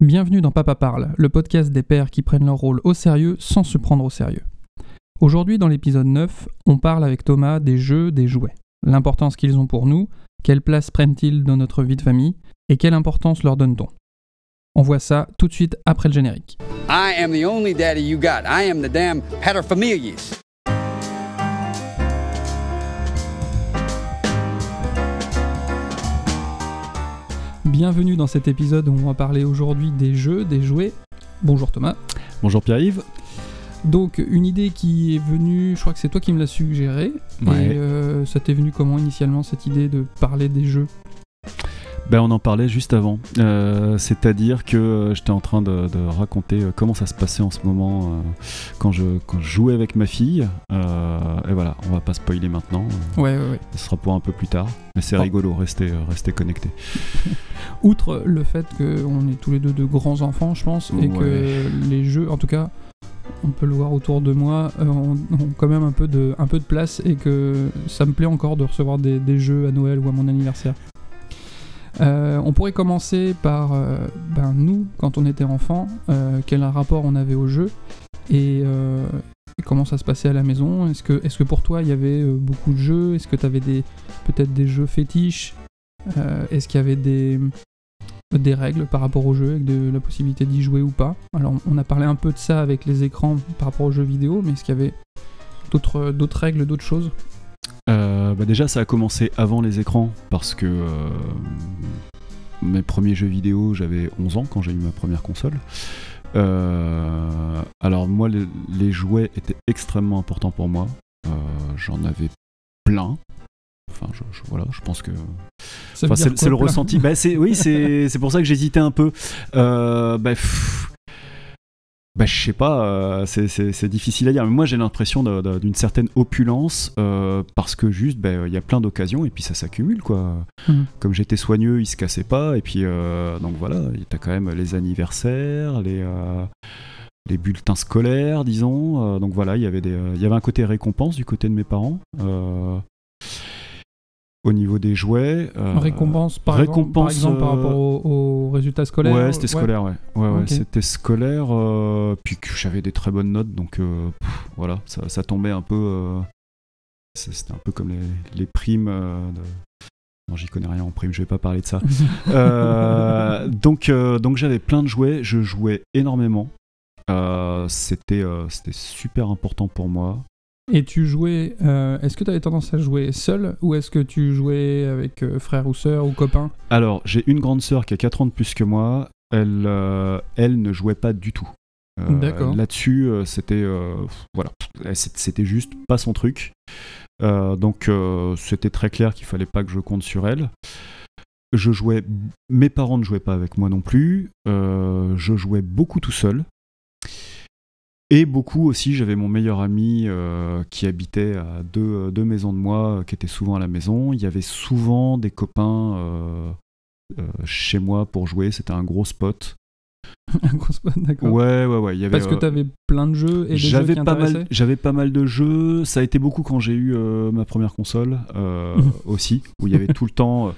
Bienvenue dans Papa Parle, le podcast des pères qui prennent leur rôle au sérieux sans se prendre au sérieux. Aujourd'hui, dans l'épisode 9, on parle avec Thomas des jeux, des jouets, l'importance qu'ils ont pour nous, quelle place prennent-ils dans notre vie de famille, et quelle importance leur donne-t-on? On voit ça tout de suite après le générique. Bienvenue dans cet épisode où on va parler aujourd'hui des jeux, des jouets. Bonjour Thomas. Bonjour Pierre-Yves. Donc une idée qui est venue, je crois que c'est toi qui me l'as suggéré. Ouais. Et euh, ça t'est venu comment initialement cette idée de parler des jeux? Ben, on en parlait juste avant. Euh, C'est-à-dire que euh, j'étais en train de, de raconter euh, comment ça se passait en ce moment euh, quand, je, quand je jouais avec ma fille. Et voilà, on va pas spoiler maintenant. Ouais, ouais, ouais. Ce sera pour un peu plus tard. Mais c'est rigolo, restez, restez connectés. Outre le fait qu'on est tous les deux de grands enfants, je pense, et que les jeux, en tout cas, on peut le voir autour de moi, euh, ont, quand même un peu, de, un peu de place et que ça me plaît encore de recevoir des, des jeux à Noël ou à mon anniversaire. Euh, on pourrait commencer par euh, ben, nous, quand on était enfant, euh, quel rapport on avait aux jeux et, comment ça se passait à la maison. Est-ce que, pour toi il y avait beaucoup de jeux? Est-ce que tu avais peut-être des jeux fétiches? Est-ce qu'il y avait des, des règles par rapport au jeu, avec de la possibilité d'y jouer ou pas? Alors on a parlé un peu de ça avec les écrans par rapport aux jeux vidéo, mais est-ce qu'il y avait d'autres règles, d'autres choses? Euh, bah déjà, ça a commencé avant les écrans parce que euh, mes premiers jeux vidéo, j'avais 11 ans quand j'ai eu ma première console. Euh, alors moi, les, les jouets étaient extrêmement importants pour moi. Euh, J'en avais plein. Enfin, je, je- voilà, je pense que Enfin, c'est le ressenti. Bah, oui, c'est, pour ça que j'hésitais un peu. Bah, pff, bah, je sais pas, euh, c'est, difficile à dire. Mais moi, j'ai l'impression d'une certaine opulence euh, parce que juste, bah, il y a plein d'occasions et puis ça s'accumule, quoi. Mhm. Comme j'étais soigneux, il se cassait pas. Et puis, euh, donc voilà, t'as quand même les anniversaires, les. les bulletins scolaires, disons. Donc voilà, il y avait des, il y avait un côté récompense du côté de mes parents. Au niveau des jouets. euh, Récompense par, exemple, par récompense, exemple par rapport aux, aux résultats scolaires Ouais, c'était scolaire, ouais. Ouais, c'était scolaire. euh, puis que j'avais des très bonnes notes, donc euh, pff, voilà, ça, ça tombait un peu. euh, c'était un peu comme les, les primes. euh, de... Non, j'y connais rien en prime, je vais pas parler de ça. Euh, donc, euh, donc j'avais plein de jouets, je jouais énormément. Euh, c'était, euh, c'était super important pour moi. Et tu jouais, euh, est-ce que tu avais tendance à jouer seul ou est-ce que tu jouais avec euh, frère ou sœur ou copain? Alors, j'ai une grande sœur qui a 4 ans de plus que moi. Elle, euh, elle ne jouait pas du tout. D'accord. Là-dessus, c'était voilà, c'était juste pas son truc. Donc, c'était très clair qu'il fallait pas que je compte sur elle. Je jouais, mes parents ne jouaient pas avec moi non plus. Je jouais beaucoup tout seul. Et beaucoup aussi, j'avais mon meilleur ami euh, qui habitait à deux, deux maisons de moi, euh, qui était souvent à la maison. Il y avait souvent des copains euh, euh, chez moi pour jouer. C'était un gros spot. Un gros spot, d'accord. Ouais, ouais, ouais. Il y avait, Parce que euh, tu avais plein de jeux et des jeux j'avais qui pas mal, intéressaient j'avais pas mal de jeux. Ça a été beaucoup quand j'ai eu euh, ma première console euh, aussi, où il y avait tout le temps, euh,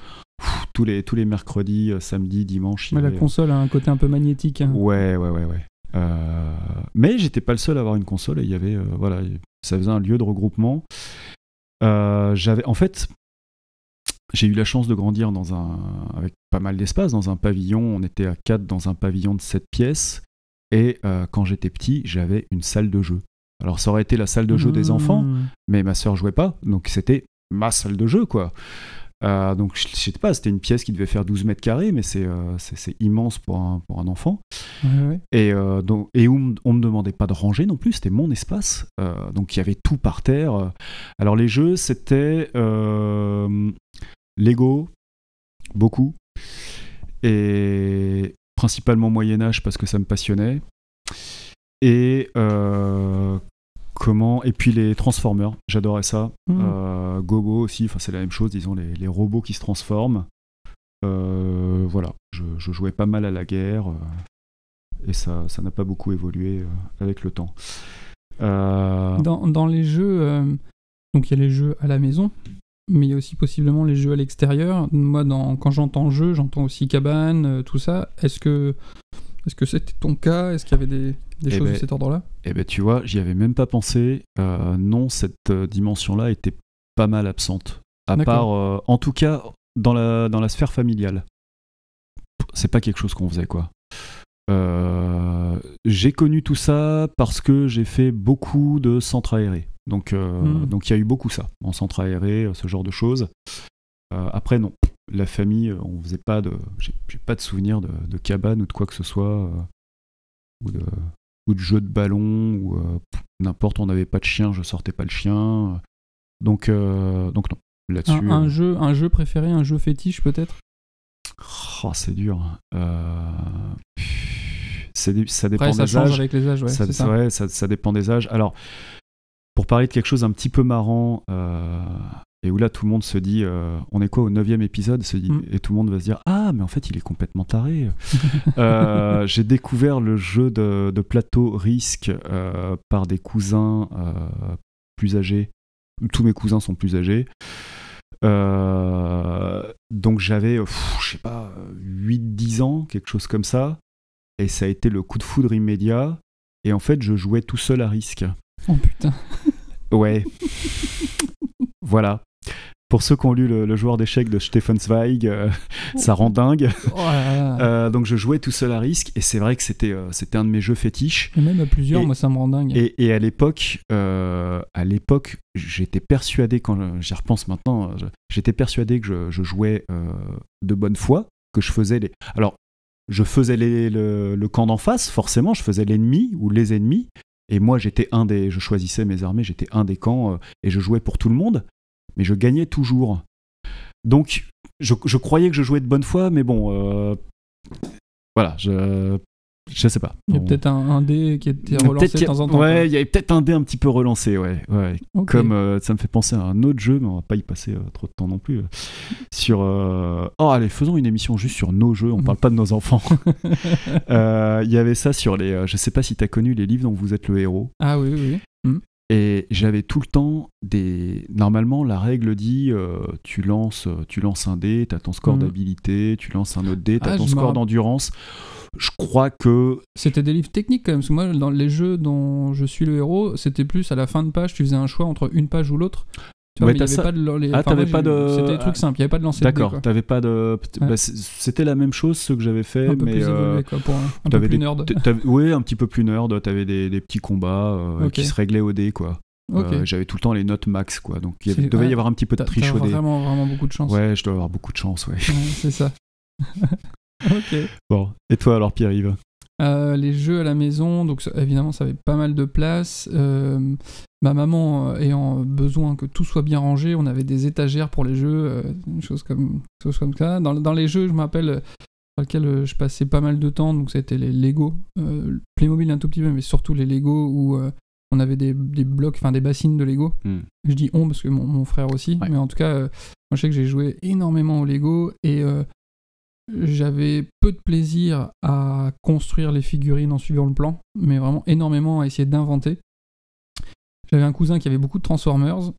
tous les tous les mercredis, euh, samedis, dimanches. Mais la avait, euh, console a un côté un peu magnétique. hein. Ouais, ouais, ouais, ouais. Euh, mais j'étais pas le seul à avoir une console et il y avait, euh, voilà, ça faisait un lieu de regroupement. Euh, j'avais, en fait, j'ai eu la chance de grandir dans un, avec pas mal d'espace, dans un pavillon. On était à 4 dans un pavillon de 7 pièces. Et quand j'étais petit, j'avais une salle de jeu. Alors ça aurait été la salle de jeu des enfants, Mmh. mais ma sœur jouait pas, donc c'était ma salle de jeu, quoi. Euh, donc je je sais pas, c'était une pièce qui devait faire 12 mètres carrés, mais c'est euh, immense pour un, pour un enfant. Ouais, ouais. Et, euh, donc, et où m- on me demandait pas de ranger non plus, c'était mon espace. Euh, donc il y avait tout par terre. Alors les jeux, c'était euh, Lego, beaucoup. Et principalement Moyen-Âge parce que ça me passionnait. Et comment Et puis les Transformers, j'adorais ça. Mmh. Euh, Gobo aussi, enfin c'est la même chose, disons les, les robots qui se transforment. Euh, voilà, je, je jouais pas mal à la guerre euh, et ça ça n'a pas beaucoup évolué avec le temps. Dans, dans les jeux, donc il y a les jeux à la maison, mais il y a aussi possiblement les jeux à l'extérieur. Moi, dans, quand j'entends jeu, j'entends aussi cabane, tout ça. Est-ce que Est-ce que c'était ton cas? Est-ce qu'il y avait des, des Eh choses ben, de cet ordre-là? Eh ben tu vois, j'y avais même pas pensé. Euh, non, cette euh, dimension-là était pas mal absente. À part, euh, en tout cas, dans la, dans la sphère familiale. C'est pas quelque chose qu'on faisait, quoi. Euh, j'ai connu tout ça parce que j'ai fait beaucoup de centres aérés. Donc, euh, Mm. donc il y a eu beaucoup ça, en centre aéré, ce genre de choses. Après, non. La famille, on faisait pas de. J'ai j'ai pas de souvenir de, de cabane ou de quoi que ce soit. euh, ou de ou de jeux de ballon, ou euh, n'importe, on n'avait pas de chien, je sortais pas le chien. Donc, euh, donc non, là-dessus. un, un euh, jeu, un jeu préféré, un jeu fétiche peut-être? Oh, c'est dur. Des- ça dépend Après, ça des change âges. avec les âges, ouais, ça, c'est ça. ouais, ça- ça dépend des âges. Alors, pour parler de quelque chose un petit peu marrant, euh, et où là tout le monde se dit, euh, on est quoi au neuvième épisode se dit, Mm. Et tout le monde va se dire, ah, mais en fait il est complètement taré. Euh, J'ai découvert le jeu de, de plateau Risk euh, par des cousins plus âgés. Tous mes cousins sont plus âgés. Donc j'avais, je sais pas, 8-10 ans, quelque chose comme ça. Et ça a été le coup de foudre immédiat. Et en fait, je jouais tout seul à risque. Oh putain. Ouais. voilà. Pour ceux qui ont lu le, le joueur d'échecs de Stefan Zweig, euh, ça rend dingue. Oh là là. Euh, donc je jouais tout seul à risque. Et c'est vrai que c'était euh, c'était un de mes jeux fétiches. Et même à plusieurs, et- moi ça me rend dingue. Et, et à l'époque, à l'époque, j'étais persuadé, quand j'y repense maintenant, j'étais persuadé que je, je jouais de bonne foi, que je faisais les. Alors, je faisais les- le, le camp d'en face, forcément, je faisais l'ennemi ou les ennemis, et moi j'étais un des, je choisissais mes armées, j'étais un des camps euh, et je jouais pour tout le monde, mais je gagnais toujours. Donc, je, je croyais que je jouais de bonne foi, mais bon, euh, voilà, je, je sais pas. Il y a peut-être un, un dé qui était Peut-être relancé de a- temps en temps. Ouais, il y avait peut-être un dé un petit peu relancé, ouais. ouais. Comme euh, ça me fait penser à un autre jeu, mais on va pas y passer euh, trop de temps non plus. euh, sur. Oh, allez, faisons une émission juste sur nos jeux, on Mhm. parle pas de nos enfants. Il y avait ça sur les. je sais pas si t'as connu les livres dont vous êtes le héros. Ah oui, oui. oui. Et j'avais tout le temps des. Normalement, la règle dit euh, tu lances, euh, tu lances un dé, t'as ton score Mhm. d'habilité, tu lances un autre dé, t'as Ah, ton score d'endurance. Je crois que C'était des livres techniques quand même, parce que moi, dans les jeux dont je suis le héros, c'était plus à la fin de page, tu faisais un choix entre une page ou l'autre. Tu vois, Ouais, mais il y t'as avait ça. pas de. les- Ah, enfin, t'avais moi, pas de- C'était des trucs simples, il n'y avait pas de lancer D'accord, t'avais pas de. Ouais. bah, C'était la même chose ce que j'avais fait, Un peu mais plus euh, évolué, quoi, pour un, un peu plus des- nerd. ouais, un petit peu plus nerd. T'avais des, des petits combats euh, qui se réglaient au dé, quoi. Euh, J'avais tout le temps les notes max, quoi. Donc il avait- devait ouais. y avoir un petit peu de triche au dé. vraiment, vraiment beaucoup de chance. Ouais, je dois avoir beaucoup de chance, ouais. Ouais, c'est ça. ok. Bon, et toi alors, Pierre-Yves? Euh, les jeux à la maison, donc évidemment ça avait pas mal de place. Euh, ma maman euh, ayant besoin que tout soit bien rangé, on avait des étagères pour les jeux, euh, des choses comme, comme ça. Dans, dans les jeux, je me rappelle, dans lesquels euh, je passais pas mal de temps, donc c'était les Lego, euh, Playmobil un tout petit peu, mais surtout les Lego où euh, on avait des, des blocs, enfin des bassines de Lego. Hmm. Je dis on parce que mon, mon frère aussi, Ouais. mais en tout cas, euh, moi je sais que j'ai joué énormément au Lego et j'avais peu de plaisir à construire les figurines en suivant le plan, mais vraiment énormément à essayer d'inventer. J'avais un cousin qui avait beaucoup de Transformers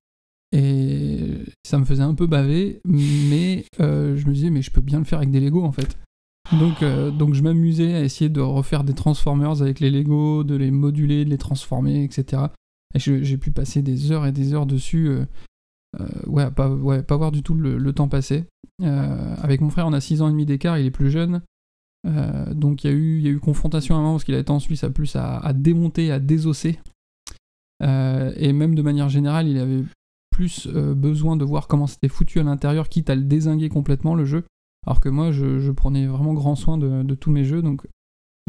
et ça me faisait un peu baver, mais euh, je me disais mais je peux bien le faire avec des Lego en fait. Donc, euh, donc je m'amusais à essayer de refaire des Transformers avec les Lego, de les moduler, de les transformer, etc. Et j'ai pu passer des heures et des heures dessus. euh, ouais, pas, pas voir du tout le, temps passer. Avec mon frère, on a 6 ans et demi d'écart, il est plus jeune. Donc il y, a eu- confrontation à un moment parce qu'il a été en Suisse à plus à démonter, à désosser. Euh, et même de manière générale, il avait plus euh, besoin de voir comment c'était foutu à l'intérieur, quitte à le désinguer complètement le jeu. Alors que moi, je, prenais vraiment grand soin de, tous mes jeux. Donc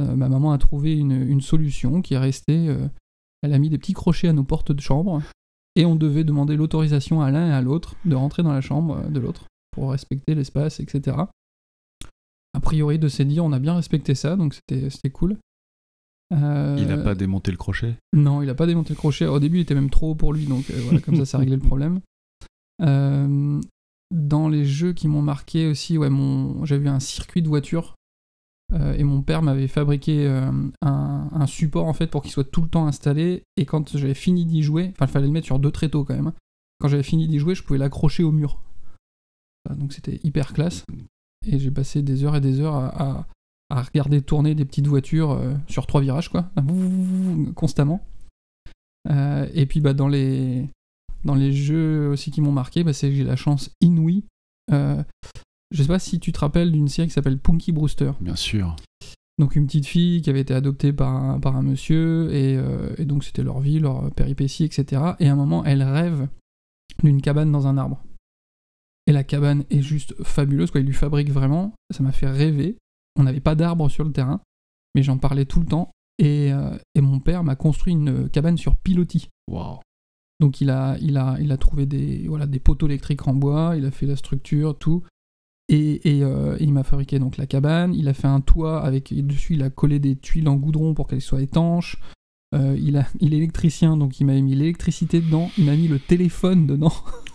euh, ma maman a trouvé une, solution qui est restée. elle a mis des petits crochets à nos portes de chambre et on devait demander l'autorisation à l'un et à l'autre de rentrer dans la chambre de l'autre pour respecter l'espace, etc. A priori, de ses dires, on a bien respecté ça, donc c'était cool. Euh, Il a pas démonté le crochet non, il a pas démonté le crochet. Au début, il était même trop haut pour lui, donc euh, voilà, comme ça, ça réglait le problème. Euh, dans les jeux qui m'ont marqué aussi, ouais, mon, j'avais eu un circuit de voiture et mon père m'avait fabriqué un, un support en fait pour qu'il soit tout le temps installé. Et quand j'avais fini d'y jouer, enfin, il fallait le mettre sur deux tréteaux quand même. hein. Quand j'avais fini d'y jouer, je pouvais l'accrocher au mur. Voilà, donc c'était hyper classe. Et j'ai passé des heures et des heures à, à- à regarder tourner des petites voitures euh, sur trois virages, quoi, constamment. Euh, et puis bah, dans, les, dans les jeux aussi qui m'ont marqué, bah, c'est que j'ai la chance inouïe. Euh, je sais pas si tu te rappelles d'une série qui s'appelle Punky Brewster. Bien sûr. Donc une petite fille qui avait été adoptée par un, par un monsieur, et, et donc c'était leur vie, leur péripétie, etc. Et à un moment, elle rêve d'une cabane dans un arbre. Et la cabane est juste fabuleuse, quoi. Il lui fabrique vraiment. Ça m'a fait rêver. On n'avait pas d'arbre sur le terrain, mais j'en parlais tout le temps. Et, euh, et mon père m'a construit une cabane sur pilotis. Waouh. Donc il a, il a, il a trouvé des, voilà, des poteaux électriques en bois, il a fait la structure, tout. Et, et, euh, il m'a fabriqué donc la cabane, il a fait un toit avec dessus, il a collé des tuiles en goudron pour qu'elles soient étanches. Euh, il, a, il est électricien, donc il m'a mis l'électricité dedans, il m'a mis le téléphone dedans.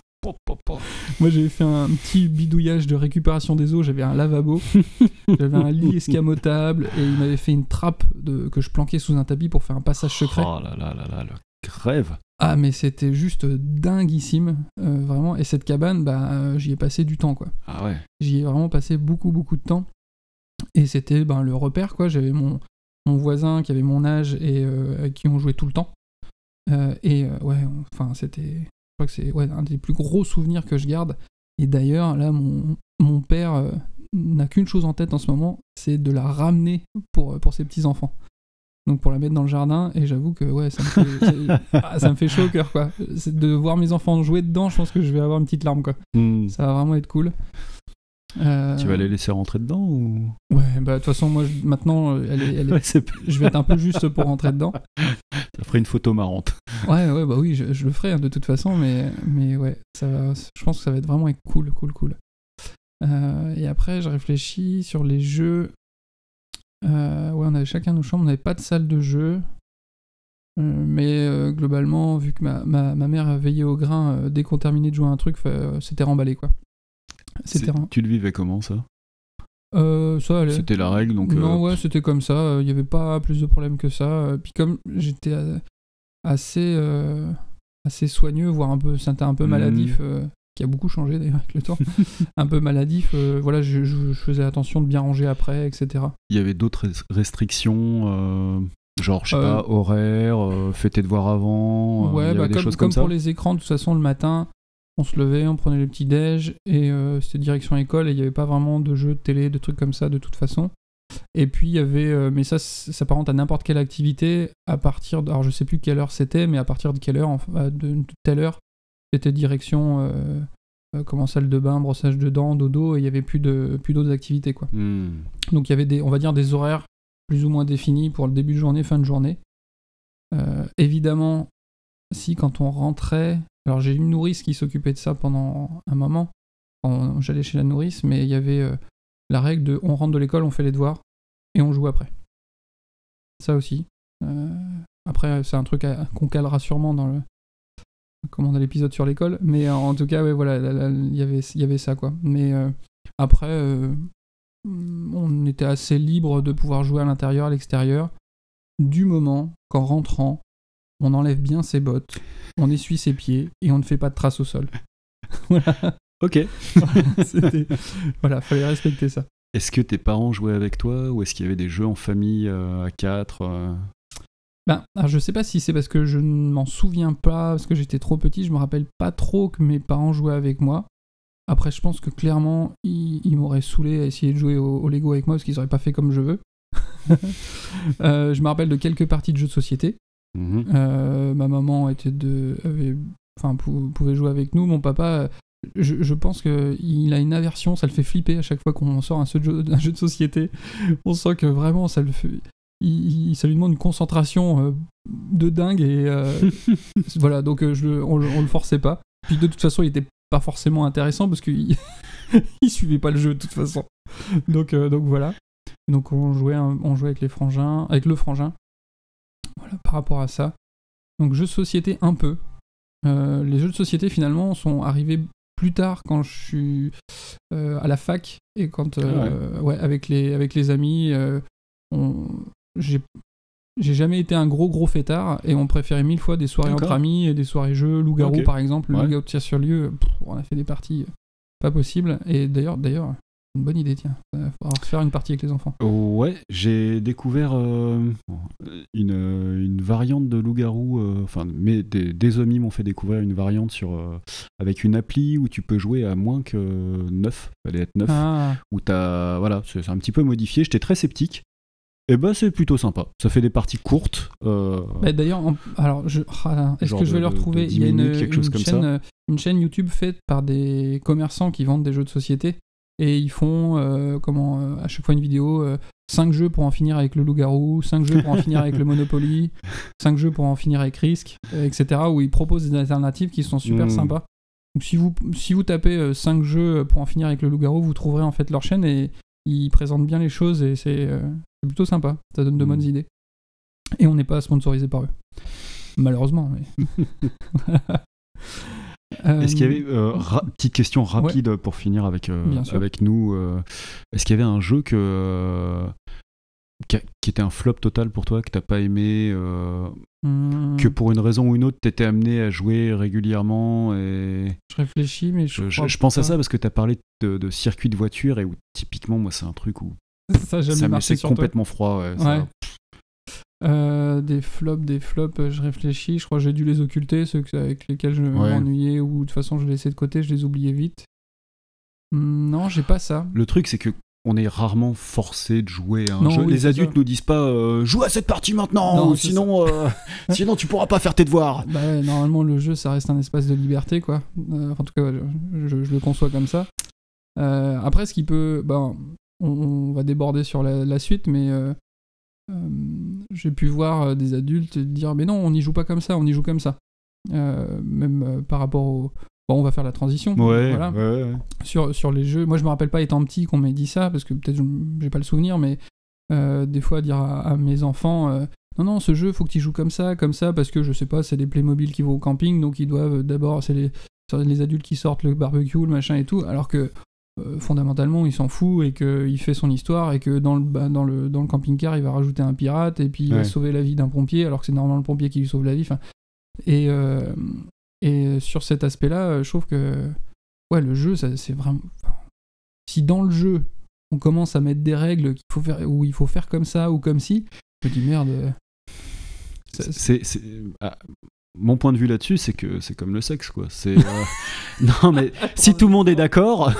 Moi j'avais fait un petit bidouillage de récupération des eaux, j'avais un lavabo, j'avais un lit escamotable et il m'avait fait une trappe de, que je planquais sous un tapis pour faire un passage secret. Oh là là là là, le crève. Ah mais c'était juste dinguissime, euh, vraiment. Et cette cabane, bah euh, j'y ai passé du temps quoi. Ah ouais. J'y ai vraiment passé beaucoup beaucoup de temps. Et c'était ben, le repère quoi. J'avais mon, mon voisin qui avait mon âge et euh, avec qui on jouait tout le temps. Et ouais, enfin c'était crois que c'est ouais, un des plus gros souvenirs que je garde. Et d'ailleurs, là, mon, mon père euh, n'a qu'une chose en tête en ce moment, c'est de la ramener pour, pour ses petits-enfants. Donc pour la mettre dans le jardin, et j'avoue que ouais, ça me fait, ah, ça me fait chaud au cœur, quoi. De voir mes enfants jouer dedans, je pense que je vais avoir une petite larme, quoi. Hmm. Ça va vraiment être cool. Euh, Tu vas les laisser rentrer dedans ou? Ouais, bah de toute façon, moi, je- maintenant, euh, elle est- elle est- Ouais, c'est- je vais être un peu juste pour rentrer dedans. Ça ferait une photo marrante. Ouais, ouais, bah oui, je, je le ferai hein, de toute façon, mais, mais ouais, ça va, je pense que ça va être vraiment cool, cool, cool. Euh, et après, je réfléchis sur les jeux. Euh, ouais, on avait chacun nos chambres, on n'avait pas de salle de jeu. Mais globalement, vu que ma, ma, ma mère veillait au grain, dès qu'on terminait de jouer à un truc, c'était remballé quoi. C'était Tu le vivais comment ça? Euh, ça allait. C'était la règle donc. non, euh, ouais, c'était comme ça. Il n'y avait pas plus de problèmes que ça. Euh, Puis comme j'étais euh, assez, euh, assez soigneux, voire un peu, c'était un peu Mhm. maladif, euh, qui a beaucoup changé d'ailleurs avec le temps, un peu maladif. euh, voilà, je, je- je faisais attention de bien ranger après, etc. Il y avait d'autres res- restrictions, euh, genre, je sais Euh, pas, horaire, euh, fait tes devoirs avant, euh, il ouais, y avait bah, des comme, choses comme comme, ça? pour les écrans, de toute façon, le matin, on se levait, on prenait les petits déj et euh, c'était direction école et il n'y avait pas vraiment de jeux de télé, de trucs comme ça de toute façon. Et puis il y avait, euh, mais ça, s'apparente à n'importe quelle activité à partir, de, alors je sais plus quelle heure c'était, mais à partir de quelle heure, enfin, de, de telle heure, c'était direction, euh, comment salle de bain, brossage de dents, dodo, et il y avait plus de plus d'autres activités quoi. Hmm. Donc il y avait des, on va dire des horaires plus ou moins définis pour le début de journée, fin de journée. Évidemment, si quand on rentrait, alors j'ai une nourrice qui s'occupait de ça pendant un moment, j'allais chez la nourrice, mais il y avait euh, la règle de on rentre de l'école, on fait les devoirs et on joue après. Ça aussi. Euh, après, c'est un truc qu'on calera sûrement dans le comment dans l'épisode sur l'école, mais en tout cas, ouais, voilà, là, là, il y avait y ça quoi. Mais euh, après, on était assez libre de pouvoir jouer à l'intérieur, à l'extérieur, du moment qu'en rentrant, on enlève bien ses bottes, on essuie ses pieds et on ne fait pas de traces au sol. voilà, Ok. c'était- voilà, fallait respecter ça. Est-ce que tes parents jouaient avec toi ou est-ce qu'il y avait des jeux en famille euh, à quatre euh, Ben, alors je sais pas si c'est parce que je ne m'en souviens pas, parce que j'étais trop petit, je me rappelle pas trop que mes parents jouaient avec moi. Après, je pense que clairement, ils, ils m'auraient saoulé à essayer de jouer au, au Lego avec moi, parce qu'ils auraient pas fait comme je veux. Euh, je me rappelle de quelques parties de jeux de société. Mhm. Euh, ma maman était de, avait- enfin, pou- pouvait jouer avec nous. Mon papa, euh, je, je pense qu'il a une aversion, ça le fait flipper à chaque fois qu'on sort un jeu, de jeu- un jeu de société. On sent que vraiment, ça le fait. il- ça lui demande une concentration euh, de dingue et euh, voilà donc je, on, le- on le forçait pas puis de toute façon il était pas forcément intéressant parce qu'il il suivait pas le jeu de toute façon donc euh, donc voilà donc on jouait on jouait avec les frangins avec le frangin voilà par rapport à ça. Donc jeux de société un peu. Euh, les jeux de société finalement sont arrivés plus tard quand je suis euh, à la fac et quand euh, ouais. avec les avec les amis on- j'ai j'ai jamais été un gros gros fêtard et on préférait mille fois des soirées entre amis et des soirées jeux loup-garou par exemple Ouais. loup-garou tire sur lieu. Pff, on a fait des parties pas possibles et d'ailleurs d'ailleurs une bonne idée, tiens. Il faudra faire une partie avec les enfants. Ouais, j'ai découvert euh, une, une variante de loup-garou. euh, Enfin, mais des, des amis m'ont fait découvrir une variante sur, euh, avec une appli où tu peux jouer à moins que 9. Fallait être 9. Ah, Où t'as. Voilà, c'est un petit peu modifié. J'étais très sceptique. Et bah, c'est plutôt sympa. Ça fait des parties courtes. euh, bah, D'ailleurs, en- alors, je, ah là, est-ce que je vais de- le retrouver? Il y a 10 une, minutes, quelque chose une comme chaîne, ça. euh, une chaîne YouTube faite par des commerçants qui vendent des jeux de société et ils font euh, comment euh, à chaque fois une vidéo 5 jeux pour en finir avec le loup-garou, 5 jeux pour en finir avec le Monopoly, 5 jeux pour en finir avec Risk, euh, etc. où ils proposent des alternatives qui sont super Mm. sympas. Donc si vous, si vous tapez 5 jeux pour en finir avec le loup-garou, vous trouverez en fait leur chaîne et ils présentent bien les choses et c'est euh, plutôt sympa. Ça donne de Mm. bonnes idées. Et on n'est pas sponsorisé par eux. Malheureusement, mais. Est-ce qu'il y avait, Euh, euh, petite question rapide pour finir avec, euh, avec nous, euh, est-ce qu'il y avait un jeu que, euh, qui, a- qui était un flop total pour toi, que t'as pas aimé, euh, que pour une raison ou une autre t'étais amené à jouer régulièrement et Je réfléchis, mais je. je, pense à ça parce que t'as parlé de, de circuit de voiture et où typiquement moi c'est un truc où Ça ça me laissait toi. complètement froid. ouais, ça- Ouais. Euh, des flops, des flops, euh, je réfléchis. Je crois que j'ai dû les occulter, ceux avec lesquels je Ouais. m'ennuyais ou de toute façon je les laissais de côté, je les oubliais vite. Hmm, Non, j'ai pas ça. Le truc c'est que on est rarement forcé de jouer à un Non, jeu. oui, Les adultes ça. nous disent pas euh, joue à cette partie maintenant, Non, ou c'est sinon, euh, sinon tu pourras pas faire tes devoirs. Bah normalement, le jeu, ça reste un espace de liberté, quoi. Euh, en tout cas, je, je- je le conçois comme ça. Après, ce qui peut. Bah, on, on va déborder sur la, la suite, mais j'ai pu voir euh, des adultes dire Mais non, on n'y joue pas comme ça, on y joue comme ça. Euh, même euh, par rapport au. Bon, on va faire la transition. Ouais, Voilà. ouais, ouais. Sur, sur les jeux. Moi, je me rappelle pas étant petit qu'on m'ait dit ça, parce que peut-être je- j'ai pas le souvenir, mais euh, des fois, dire à, à mes enfants. euh, non, non, ce jeu, faut que tu joues comme ça, comme ça, parce que je sais pas, c'est les Playmobil qui vont au camping, donc ils doivent euh, d'abord, c'est les, c'est les adultes qui sortent le barbecue, le machin et tout, alors que euh, fondamentalement, il s'en fout et qu'il fait son histoire et que dans le, bah, dans, le, dans le camping-car, il va rajouter un pirate et puis il va sauver la vie d'un pompier, alors que c'est normalement le pompier qui lui sauve la vie. Et, euh, et sur cet aspect-là, euh, je trouve que ouais, le jeu, c'est vraiment. si dans le jeu, on commence à mettre des règles qu'il faut faire, où il faut faire comme ça ou comme si, je me dis merde. euh, c'est- ah, mon point de vue là-dessus, c'est que c'est comme le sexe, quoi. C'est euh, non, mais si tout le monde est d'accord,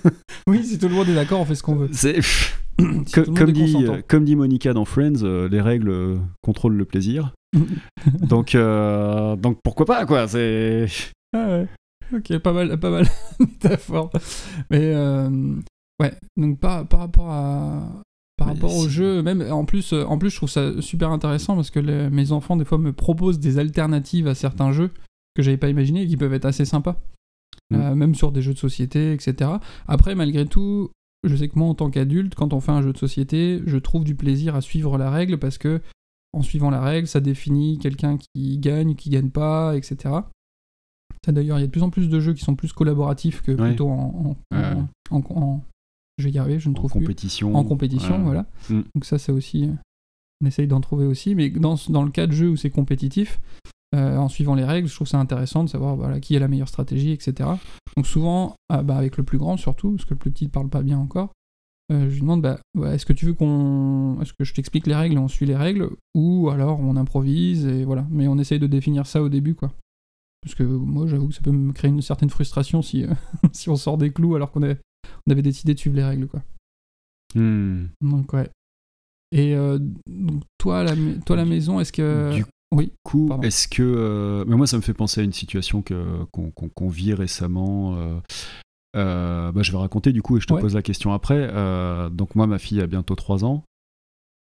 Oui, si tout le monde est d'accord, on fait ce qu'on veut. c'est Si comme dit consentant. comme dit Monica dans Friends, euh, les règles euh, contrôlent le plaisir. donc donc pourquoi pas, quoi. C'est Ah ouais. Ok, pas mal, pas mal métaphore. Mais ouais, donc par, par rapport à par Mais rapport au jeu, même en plus, euh, en plus, je trouve ça super intéressant parce que les- mes enfants des fois me proposent des alternatives à certains jeux que j'avais pas imaginé et qui peuvent être assez sympas, Mm. Euh, même sur des jeux de société, etc. Après, malgré tout, je sais que moi, en tant qu'adulte, quand on fait un jeu de société, je trouve du plaisir à suivre la règle parce que en suivant la règle, ça définit quelqu'un qui gagne, qui gagne pas, etc. Ça d'ailleurs, il y a de plus en plus de jeux qui sont plus collaboratifs que Ouais. plutôt en, en, Ouais. en- en- en- je vais y arriver, je ne en trouve plus. compétition. En compétition, voilà. Mm. Donc ça, c'est aussi, euh, on essaye d'en trouver aussi, mais dans, le cas de jeu où c'est compétitif, euh, en suivant les règles, je trouve ça intéressant de savoir voilà, qui a la meilleure stratégie, etc. Donc souvent, ah, bah, avec le plus grand surtout, parce que le plus petit ne parle pas bien encore, euh, je lui demande bah, ouais, est-ce que tu veux qu'on. Est-ce que je t'explique les règles et on suit les règles Ou alors on improvise et voilà. Mais on essaye de définir ça au début, quoi. Parce que moi, j'avoue que ça peut me créer une certaine frustration si, euh, si on sort des clous alors qu'on avait, on avait décidé de suivre les règles, quoi. Hmm. Donc, ouais. Et euh, donc, toi, la, toi, la maison, est-ce que. Du Oui, coup, est-ce que. euh, Mais moi, ça me fait penser à une situation que, qu'on, vit récemment. euh, bah, je vais raconter du coup et je te Ouais. pose la question après. Donc, moi, ma fille a bientôt 3 ans.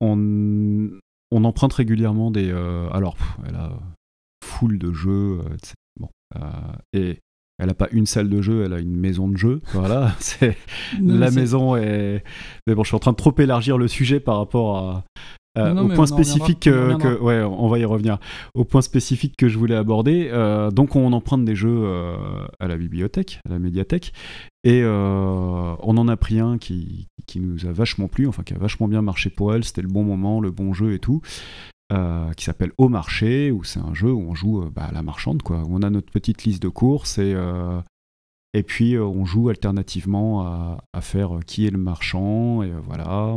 On, on emprunte régulièrement des. alors, pff, elle a full de jeux. etc. Bon, et elle n'a pas une salle de jeu, elle a une maison de jeu. Voilà, c'est la maison est. Mais bon, je suis en train de trop élargir le sujet par rapport à, Non, non, au point spécifique y que, reviendra. que- ouais, on va y revenir. Au point spécifique que je voulais aborder. Euh, donc, on emprunte des jeux euh, à la bibliothèque, à la médiathèque, et euh, on en a pris un qui, qui nous a vachement plu, enfin qui a vachement bien marché pour elle. C'était le bon moment, le bon jeu et tout. Euh, qui s'appelle Au marché, où c'est un jeu où on joue euh, bah, à la marchande, quoi. Où on a notre petite liste de courses et, euh, Et puis on joue alternativement à, faire qui est le marchand, et voilà,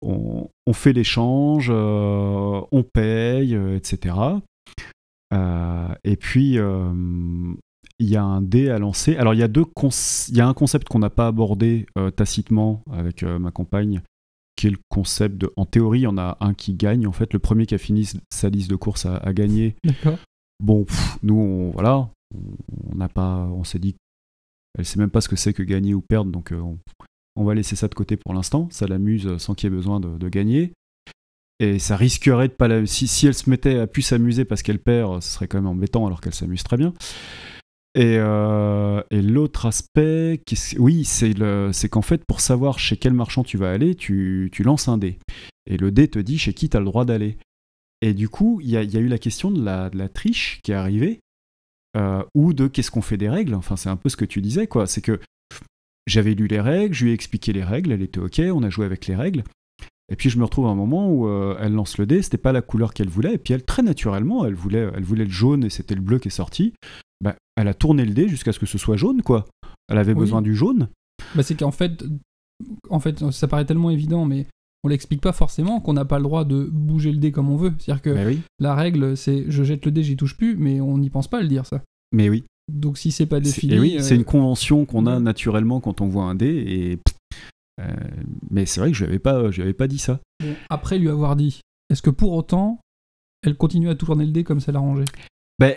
on, on, fait l'échange, on paye, etc. et puis il y a un dé à lancer. Alors il y a, y a un concept qu'on n'a pas abordé tacitement avec ma compagne, qui est le concept de, en théorie, il y en a un qui gagne. En fait, le premier qui a fini sa liste de course a, gagné. D'accord. Bon, nous, on, voilà, on n'a pas, on s'est dit, elle sait même pas ce que c'est que gagner ou perdre, donc euh, on, va laisser ça de côté pour l'instant. Ça l'amuse sans qu'il y ait besoin de, gagner. Et ça risquerait de pas la... si, si elle se mettait à plus s'amuser parce qu'elle perd, ce serait quand même embêtant alors qu'elle s'amuse très bien. Et, euh, et l'autre aspect, oui, c'est qu'en fait, pour savoir chez quel marchand tu vas aller, tu, lances un dé. Et le dé te dit chez qui tu as le droit d'aller. Et du coup, il y, a, eu la question de la, triche qui est arrivée, euh, ou de qu'est-ce qu'on fait des règles. Enfin, c'est un peu ce que tu disais, quoi. C'est que j'avais lu les règles, je lui ai expliqué les règles, elle était OK, on a joué avec les règles. Et puis je me retrouve à un moment où euh, elle lance le dé, c'était pas la couleur qu'elle voulait, et puis elle, très naturellement, elle voulait le jaune et c'était le bleu qui est sorti bah, elle a tourné le dé jusqu'à ce que ce soit jaune, quoi. Elle avait besoin du jaune. Bah, c'est qu'en fait, en fait, ça paraît tellement évident, mais on l'explique pas forcément qu'on n'a pas le droit de bouger le dé comme on veut. C'est-à-dire que bah la règle, c'est je jette le dé, j'y touche plus, mais on n'y pense pas à le dire, ça. Mais oui. Donc si c'est pas défini. Oui, c'est une convention qu'on a naturellement quand on voit un dé, et. Euh, mais c'est vrai que je n'avais pas, pas dit ça. après lui avoir dit, est-ce que pour autant, elle continue à tourner le dé comme ça l'arrangeait ben,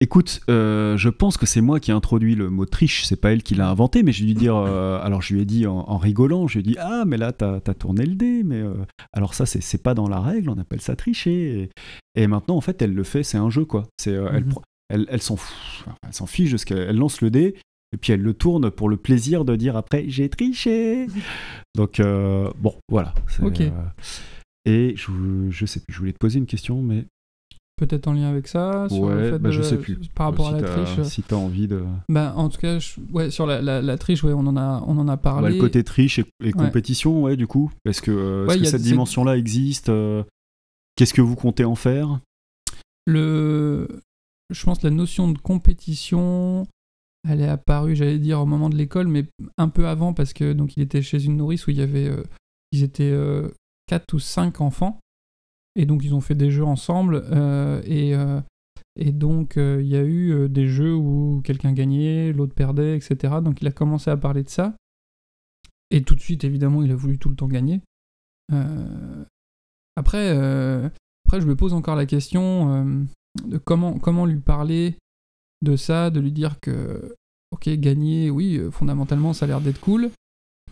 Écoute, euh, je pense que c'est moi qui ai introduit le mot triche, c'est pas elle qui l'a inventé, mais j'ai dû dire, euh, alors je lui ai dit en, rigolant, je lui ai dit, ah mais là t'as as tourné le dé, mais euh, alors ça c'est pas dans la règle, on appelle ça tricher. Et, maintenant en fait elle le fait, c'est un jeu quoi. C'est elle, mhm. elle, elle s'en s'en fiche de ce qu'elle lance le dé, et puis elle le tourne pour le plaisir de dire après j'ai triché. Donc bon voilà. Ok. et je, je sais plus, je voulais te poser une question, mais peut-être en lien avec ça sur le fait bah, je sais plus. par rapport à la triche. si t'as envie de bah en tout cas ouais sur la, la, triche ouais on en a on en a parlé. Bah, le côté triche et, compétition ouais du coup. Est-ce que, euh, que cette dimension là existe euh, qu'est-ce que vous comptez en faire? Le je pense que la notion de compétition elle est apparue j'allais dire au moment de l'école mais un peu avant parce que donc il était chez une nourrice où il y avait euh, ils étaient quatre ou cinq enfants et donc ils ont fait des jeux ensemble. Euh, et, euh, et donc euh, il y a eu des jeux où quelqu'un gagnait, l'autre perdait, etc. Donc il a commencé à parler de ça. Et tout de suite, évidemment, il a voulu tout le temps gagner. après, après, je me pose encore la question de comment, comment lui parler de ça, de lui dire que, ok, gagner, oui, fondamentalement, ça a l'air d'être cool,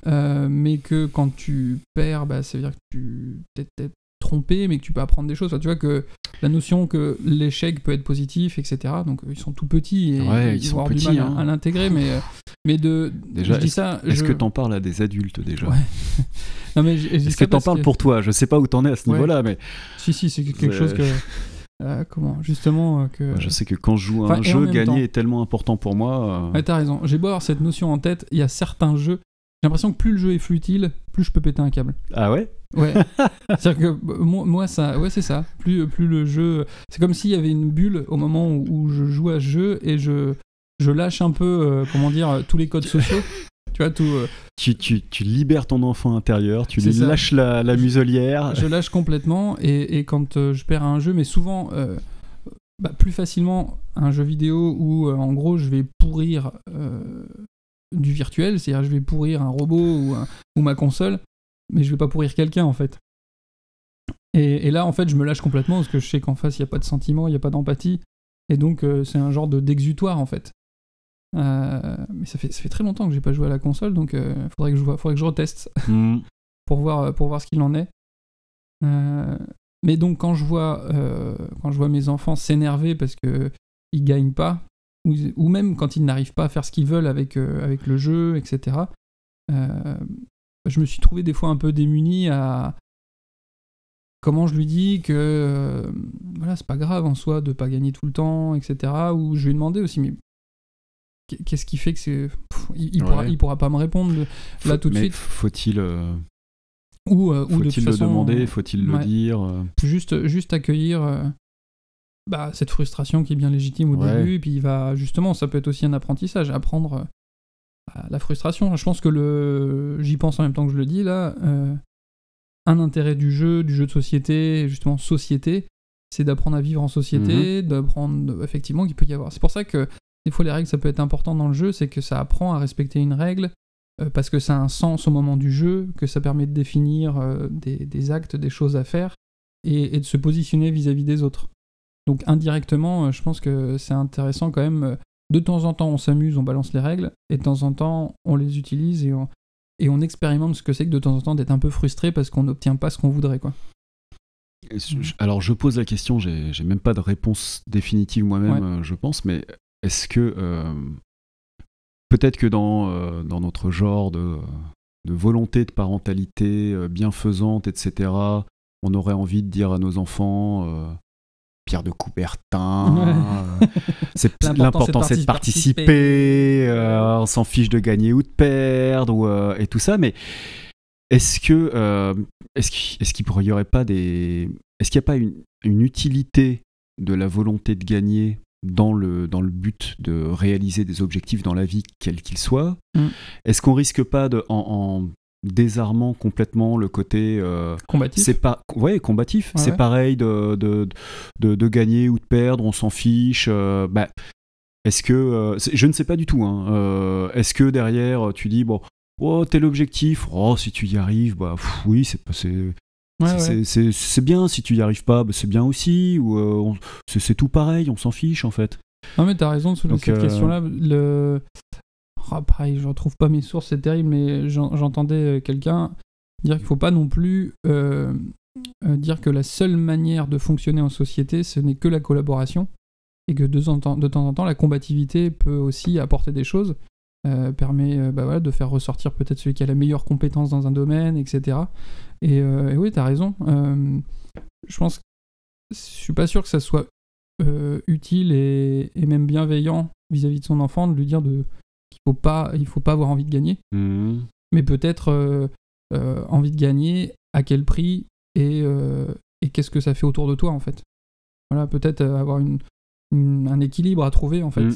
mais que quand tu perds, bah, ça veut dire que tu peut-être tromper, mais que tu peux apprendre des choses. tu vois que la notion que l'échec peut être positif, etc. Donc ils sont tout petits et ils, sont petits, du mal à, hein. l'intégrer, mais euh, mais de déjà. Je dis ça. Est-ce que t'en parles à des adultes déjà? Non mais est-ce que t'en parles pour toi? Je sais pas où t'en es à ce niveau-là, mais si si c'est quelque chose que euh, comment justement euh, que je sais que quand je joue à un jeu gagner est tellement important pour moi ouais t'as raison j'ai beau avoir cette notion en tête il y a certains jeux j'ai l'impression que plus le jeu est futile plus je peux péter un câble ah ouais? Ouais. C'est-à-dire que bah, moi, ça, ouais, c'est ça. Plus, plus le jeu. C'est comme s'il y avait une bulle au moment où, je joue à ce jeu et je, je lâche un peu, euh, comment dire, tous les codes sociaux. tu vois, tout. Euh, tu, tu, tu, libères ton enfant intérieur, tu lui lâches la, la, muselière. Je, lâche complètement et, et quand euh, je perds un jeu, mais souvent. Bah, plus facilement un jeu vidéo où en gros je vais pourrir du virtuel, c'est-à-dire je vais pourrir un robot ou, ou ma console, mais je vais pas pourrir quelqu'un en fait. Et, là, en fait, je me lâche complètement parce que je sais qu'en face, il n'y a pas de sentiment, il n'y a pas d'empathie. Et donc, euh, c'est un genre de d'exutoire en fait. Euh, mais ça fait, ça fait très longtemps que j'ai pas joué à la console, donc il euh, faudrait, que je, faudrait que je reteste hmm. pour, voir, pour voir ce qu'il en est. mais donc, quand je vois, quand je vois mes enfants s'énerver parce qu'ils gagnent pas, ou, ou, même quand ils n'arrivent pas à faire ce qu'ils veulent avec, avec le jeu, etc., je me suis trouvé des fois un peu démuni à comment je lui dis que euh, voilà c'est pas grave en soi de pas gagner tout le temps etc ou je lui ai demandé aussi mais qu'est-ce qui fait que c'est il, pourra, il pourra pas me répondre là tout de suite faut-il euh, ou, euh, ou faut-il le demander faut-il le dire juste juste accueillir bah, cette frustration qui est bien légitime au Ouais. début, et puis il va justement, ça peut être aussi un apprentissage, apprendre euh, à la frustration. Je pense que le, j'y pense en même temps que je le dis là, euh, un intérêt du jeu, du jeu de société, justement société, c'est d'apprendre à vivre en société, Mhm. d'apprendre effectivement qu'il peut y avoir. C'est pour ça que des fois les règles ça peut être important dans le jeu, c'est que ça apprend à respecter une règle. euh, parce que ça a un sens au moment du jeu, que ça permet de définir euh, des, des actes, des choses à faire, et, et de se positionner vis-à-vis des autres. Donc indirectement, euh, je pense que c'est intéressant quand même. euh, De temps en temps, on s'amuse, on balance les règles, et de temps en temps, on les utilise et on, et on expérimente ce que c'est que de temps en temps d'être un peu frustré parce qu'on n'obtient pas ce qu'on voudrait. Quoi. Je- Alors je pose la question, j'ai j'ai même pas de réponse définitive moi-même, Ouais. euh, je pense, mais est-ce que euh, peut-être que dans, euh, dans notre genre de, de volonté de parentalité euh, bienfaisante, etc., on aurait envie de dire à nos enfants euh, Pierre de Coubertin, euh, c'est L'important, c'est de participer, euh, on s'en fiche de gagner ou de perdre ou, euh, et tout ça, mais est-ce que euh, est-ce qu'il est-ce qu'il n'y aurait pas des est-ce qu'il n'y a pas une, une utilité de la volonté de gagner dans le, dans le but de réaliser des objectifs dans la vie, quels qu'ils soient? Mm. Est-ce qu'on risque pas de, en, en désarmant complètement le côté euh, Combatif c'est pas ouais combatif Ouais, c'est ouais. pareil de, de, de, de gagner ou de perdre on s'en fiche euh, bah, est-ce que euh, je ne sais pas du tout hein, est-ce que derrière tu dis bon oh tel objectif oh si tu y arrives bah pff, oui c'est pas c'est bien si tu y arrives pas bah, c'est bien aussi ou c'est tout pareil on s'en fiche en fait Non mais t'as raison de soulever cette question-là. Le... Ah, pareil, je retrouve pas mes sources, c'est terrible, mais j'en- j'entendais euh, quelqu'un dire qu'il faut pas non plus euh, euh, dire que la seule manière de fonctionner en société, ce n'est que la collaboration, et que de, temps en temps- la combativité peut aussi apporter des choses, permet bah voilà, de faire ressortir peut-être celui qui a la meilleure compétence dans un domaine, etc. Et, oui, t'as raison. Euh, je pense, je suis pas sûr que ça soit utile et, même bienveillant vis-à-vis de son enfant de lui dire de faut pas il faut pas avoir envie de gagner. Mhm. mais peut-être euh, euh, envie de gagner à quel prix et, euh, et qu'est-ce que ça fait autour de toi en fait. Voilà peut-être avoir une, une- un équilibre à trouver en fait. Mm.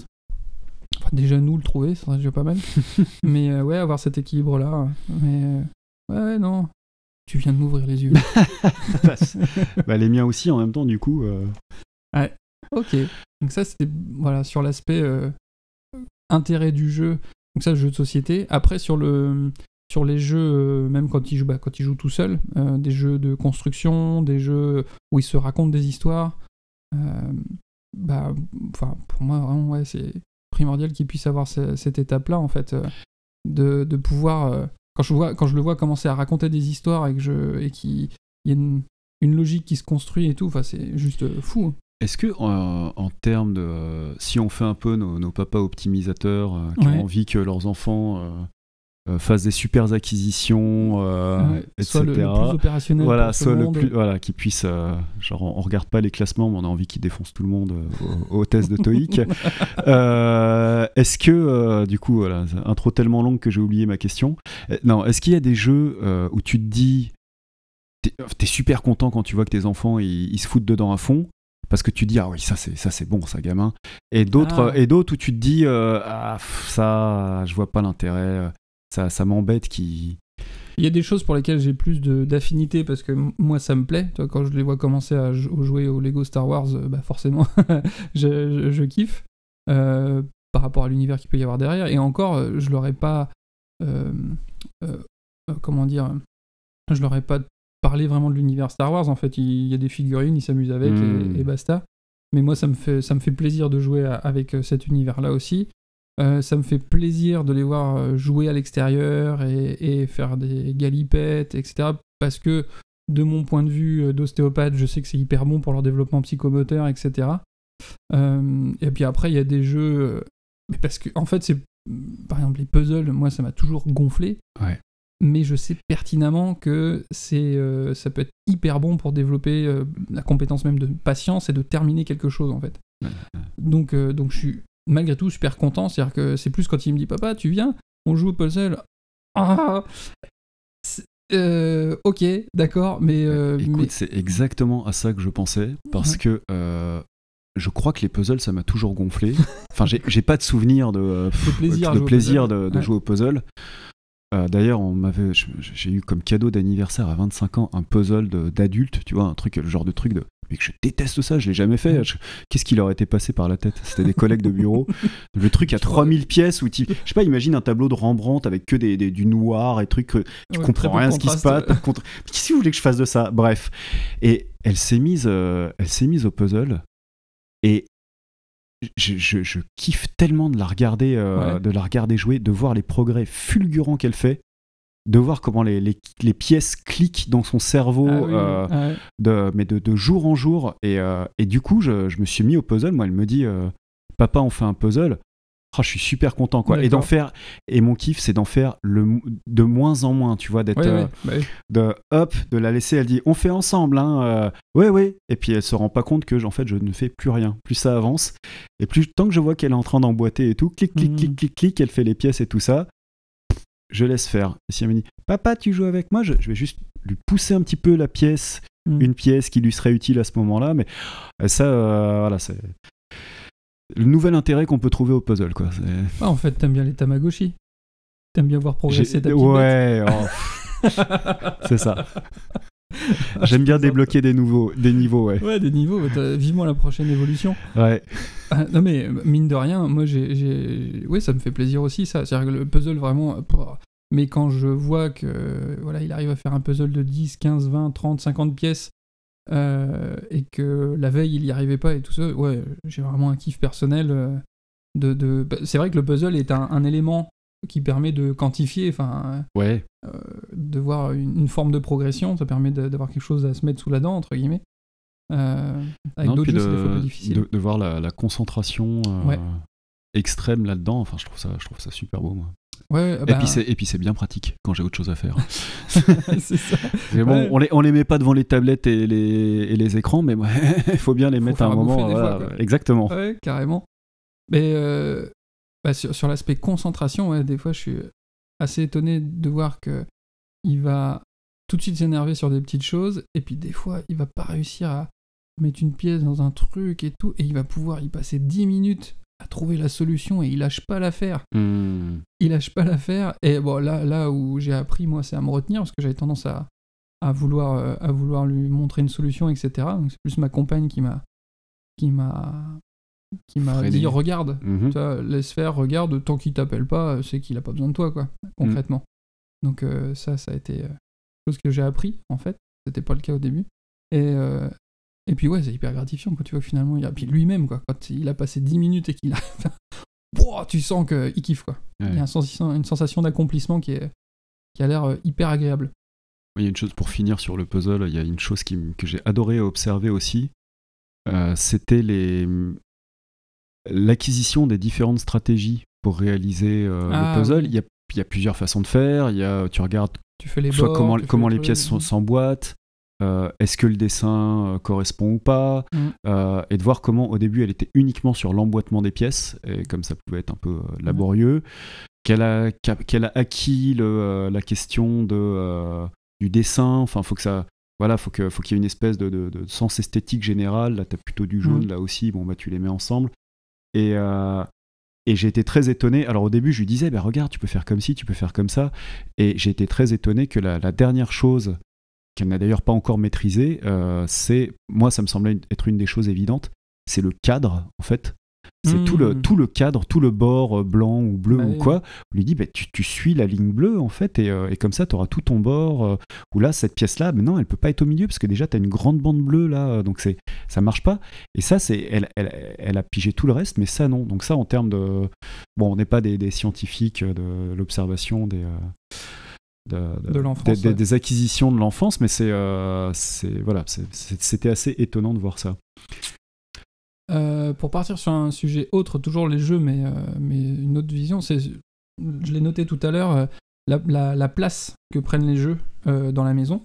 Enfin, déjà nous le trouver ça serait déjà pas mal. Mais ouais avoir cet équilibre là mais ouais non. Tu viens de m'ouvrir les yeux. Bah, les miens aussi en même temps du coup euh, Ok. Donc ça, c'était voilà, sur l'aspect euh, intérêt du jeu. Donc ça, jeu de société. Après, sur, le, sur les jeux, euh, même quand il joue, bah, quand tout seul, euh, des jeux de construction, des jeux où il se raconte des histoires, euh, bah, pour moi, vraiment, ouais, c'est primordial qu'il puisse avoir ce- cette étape-là, en fait, de, de pouvoir... quand, je vois, quand je le vois commencer à raconter des histoires et qu'il y a une, une logique qui se construit et tout, c'est juste fou. Est-ce que en, en termes de euh, si on fait un peu nos, nos papas optimisateurs euh, qui Ouais. ont envie que leurs enfants euh, euh, fassent des super acquisitions, Ouais, etc. soit le, le plus opérationnel voilà, pour tout soit le le monde. plus, voilà, qui puisse, genre, on, on regarde pas les classements, mais on a envie qu'ils défoncent tout le monde euh, au, au test de TOEIC. Est-ce que, du coup, voilà, intro tellement longue que j'ai oublié ma question. Non, est-ce qu'il y a des jeux où tu te dis, t'es es super content quand tu vois que tes enfants ils, ils se foutent dedans à fond, parce que tu dis ah oui ça c'est ça c'est bon ça gamin, et d'autres Ah. et d'autres où tu te dis euh, ah ça je vois pas l'intérêt, euh, ça ça m'embête qui Il y a des choses pour lesquelles j'ai plus d'affinité parce que moi ça me plaît. Toi, quand je les vois commencer à jou- jouer au Lego Star Wars, euh, bah forcément je, je- je kiffe euh, par rapport à l'univers qu'il peut y avoir derrière. Et encore, je leur ai pas. euh, comment dire Je leur ai pas parlé vraiment de l'univers Star Wars. En fait, il y a des figurines, ils s'amusent avec et, et basta. Mais moi, ça me fait, ça me fait plaisir de jouer à- avec euh, cet univers-là aussi. Euh, ça me fait plaisir de les voir euh, jouer à l'extérieur et, et faire des galipettes, etc. Parce que, de mon point de vue d'ostéopathe, je sais que c'est hyper bon pour leur développement psychomoteur, etc. Euh, et puis après, il y a des jeux. mais parce que, en fait, c'est. Par exemple, les puzzles, moi, ça m'a toujours gonflé. Ouais. Mais je sais pertinemment que c'est, euh, ça peut être hyper bon pour développer euh, la compétence même de patience et de terminer quelque chose, en fait. Donc, euh, donc je suis malgré tout super content. C'est-à-dire que c'est plus quand il me dit Papa, tu viens, on joue au puzzle. Ah Ok, d'accord, mais. euh, Écoute, mais- c'est exactement à ça que je pensais, parce Ouais. que je crois que les puzzles, ça m'a toujours gonflé. Enfin, j'ai j'ai pas de souvenir de, De plaisir de, plaisir de, de Ouais. jouer au puzzle. Euh, D'ailleurs, on m'avait, j'ai eu comme cadeau d'anniversaire à 25 ans un puzzle d'adulte, tu vois, un truc, le genre de truc de. Mais que je déteste ça, je l'ai jamais fait. Qu'est-ce qui leur était passé par la tête? C'était des collègues de bureau. Le truc à Tu vois. 3000 pièces où tu, je sais pas, imagine un tableau de Rembrandt avec que des, des- du noir et trucs. que Tu Ouais, comprends rien à ce qui se passe. Contre... Qu'est-ce que vous voulez que je fasse de ça? Bref. Et elle s'est mise, euh, elle s'est mise au puzzle et je, je- je kiffe tellement de la regarder, euh, Ouais. de la regarder jouer, de voir les progrès fulgurants qu'elle fait, de voir comment les, les- les pièces cliquent dans son cerveau, Ah oui, euh, ouais. de, mais de, de jour en jour. Et, euh, et du coup, je, je me suis mis au puzzle. Moi, elle me dit, papa, on fait un puzzle. Ah, je suis super content, quoi. Et d'en faire. Et mon kiff, c'est d'en faire le, de moins en moins, tu vois, d'être. Euh, bah oui. de hop, de la laisser, elle dit on fait ensemble, hein, euh, ouais, ouais. Et puis elle se rend pas compte que en fait je ne fais plus rien. Plus ça avance, et plus tant que je vois qu'elle est en train d'emboîter et tout, clic, clic, Mhm. clic, clic, clic, elle fait les pièces et tout ça, je laisse faire. Et si elle me dit papa, tu joues avec moi, je, je vais juste lui pousser un petit peu la pièce, Mm. une pièce qui lui serait utile à ce moment-là, mais euh, ça, euh, voilà, c'est le nouvel intérêt qu'on peut trouver au puzzle, quoi. Ah, en fait, t'aimes bien les Tamagotchi. T'aimes bien voir progresser ta ouais, oh, c'est ça. J'aime bien débloquer des nouveaux, des niveaux, ouais. Ouais, des niveaux, vivement la prochaine évolution. Ouais. Ah, non mais mine de rien, moi j'ai, oui ça me fait plaisir aussi ça. C'est-à-dire que le puzzle vraiment, mais quand je vois que voilà il arrive à faire un puzzle de 10, 15, 20, 30, 50 pièces euh, et que la veille il y arrivait pas et tout ça, ouais j'ai vraiment un kiff personnel. euh, de, de... bah, c'est vrai que le puzzle est un, un élément qui permet de quantifier, enfin Ouais, euh, de voir une, une forme de progression, ça permet d'avoir quelque chose à se mettre sous la dent entre guillemets. Euh, avec d'autres jeux c'est des fois plus difficile. de, de voir la, la concentration euh, Ouais. extrême là-dedans, enfin, je trouve ça, je trouve ça super beau, moi. Ouais, Et bah, puis c'est, et puis c'est bien pratique quand j'ai autre chose à faire. c'est ça. Mais bon, Ouais. on les, on les met pas devant les tablettes et les, et les écrans, mais il faut bien les Faut mettre à un moment. voilà, fois, exactement. Ouais, carrément. Mais euh, bah, sur, sur l'aspect concentration, des fois, je suis assez étonné de voir que il va tout de suite s'énerver sur des petites choses, et puis des fois, il va pas réussir à mettre une pièce dans un truc et tout, et il va pouvoir y passer 10 minutes à trouver la solution, et il lâche pas l'affaire. Hmm. Il lâche pas l'affaire. Et bon, là, là où j'ai appris, moi, c'est à me retenir, parce que j'avais tendance à, à, vouloir, euh, à vouloir lui montrer une solution, etc. Donc c'est plus ma compagne qui m'a qui m'a qui m'a dit regarde Mhm. vois, laisse faire regarde tant qu'il t'appelle pas euh, c'est qu'il a pas besoin de toi quoi concrètement donc euh, ça ça a été chose que j'ai appris en fait c'était pas le cas au début et euh, et puis ouais c'est hyper gratifiant quand tu vois que finalement il a puis lui-même quoi quand il a passé 10 minutes et qu'il a Pouah, tu sens qu'il kiffe quoi il y a un une sensation d'accomplissement qui est qui a l'air euh, hyper agréable Il y a une chose pour finir sur le puzzle, il y a une chose qui, que j'ai adoré observer aussi, euh, c'était les l'acquisition des différentes stratégies pour réaliser euh, Ah, le puzzle. oui. Il, y a, il y a plusieurs façons de faire. Il y a, tu regardes tu fais les soit bords, comment, les pièces s'emboîtent, euh, est-ce que le dessin euh, correspond ou pas, Mm. euh, et de voir comment au début elle était uniquement sur l'emboîtement des pièces, et comme ça pouvait être un peu laborieux, qu'elle a, qu'a- qu'elle a acquis le, la question de, du dessin, enfin faut que ça... Voilà, faut que faut qu'il y ait une espèce de, de- de sens esthétique général. Là, t'as plutôt du jaune, Mm. là aussi. Bon, bah, tu les mets ensemble. Et, et j'ai été très étonné. Alors, au début, je lui disais, bah, regarde, tu peux faire comme ci, tu peux faire comme ça. Et j'ai été très étonné que la, la dernière chose, qu'elle n'a d'ailleurs pas encore maîtrisée, euh, c'est, moi, ça me semblait être une des choses évidentes, c'est le cadre, en fait. C'est tout, le, Mm. tout le cadre, tout le bord euh, blanc ou bleu Bah ou quoi. On lui dit, bah, tu, tu suis la ligne bleue, en fait, et, euh, et comme ça, tu auras tout ton bord. euh, ou là, cette pièce-là, mais non, elle peut pas être au milieu, parce que déjà, tu as une grande bande bleue, là, donc c'est ça marche pas. Et ça, c'est elle, elle, elle a pigé tout le reste, mais ça, non. Donc ça, en termes de... Bon, on n'est pas des, des scientifiques de l'observation des... euh, de, des, des- ouais. des acquisitions de l'enfance, mais c'est euh, voilà, c'était assez étonnant de voir ça. Euh, pour partir sur un sujet autre, toujours les jeux, mais, euh, mais une autre vision, c'est, je l'ai noté tout à l'heure, la, la- la place que prennent les jeux dans la maison.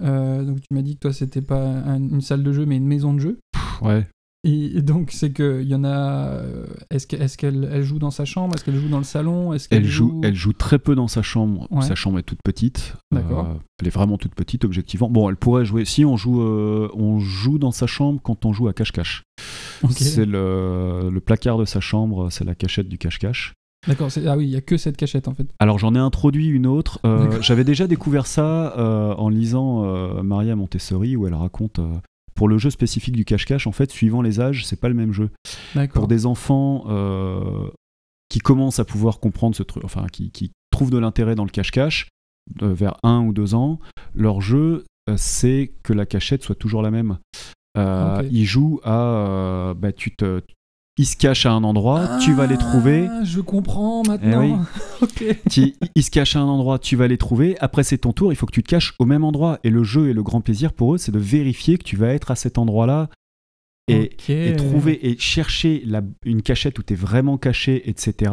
Donc tu m'as dit que toi c'était pas un- une salle de jeu, mais une maison de jeu. Ouais. Et, et donc, c'est qu'il y en a. euh, Est-ce que- est-ce qu'elle elle joue dans sa chambre? Est-ce qu'elle joue dans le salon? Est-ce Elle qu'elle joue, elle joue très peu dans sa chambre. Ouais. Sa chambre est toute petite. D'accord. Euh, elle est vraiment toute petite, objectivement. Bon, elle pourrait jouer. Si on joue, euh, on joue dans sa chambre quand on joue à cache-cache. Ok. C'est le, le placard de sa chambre, c'est la cachette du cache-cache. D'accord, ah oui, il y a que cette cachette en fait. Alors j'en ai introduit une autre. Euh. J'avais déjà découvert ça euh, en lisant euh, Maria Montessori où elle raconte pour le jeu spécifique du cache-cache. En fait, suivant les âges, c'est pas le même jeu. Pour des enfants euh, qui commencent à pouvoir comprendre ce truc, enfin qui, qui trouvent de l'intérêt dans le cache-cache euh, vers un ou deux ans, leur jeu euh, c'est que la cachette soit toujours la même. Euh, Ok. Ils jouent à bah, tu te ils se cachent à un endroit, tu vas les trouver, Ah, Je comprends maintenant. Eh oui. ok. tu- ils se cachent à un endroit, tu vas les trouver. Après, c'est ton tour, il faut que tu te caches au même endroit. Et le jeu et le grand plaisir pour eux, c'est de vérifier que tu vas être à cet endroit-là et, trouver et chercher la- une cachette où tu es vraiment caché, etc.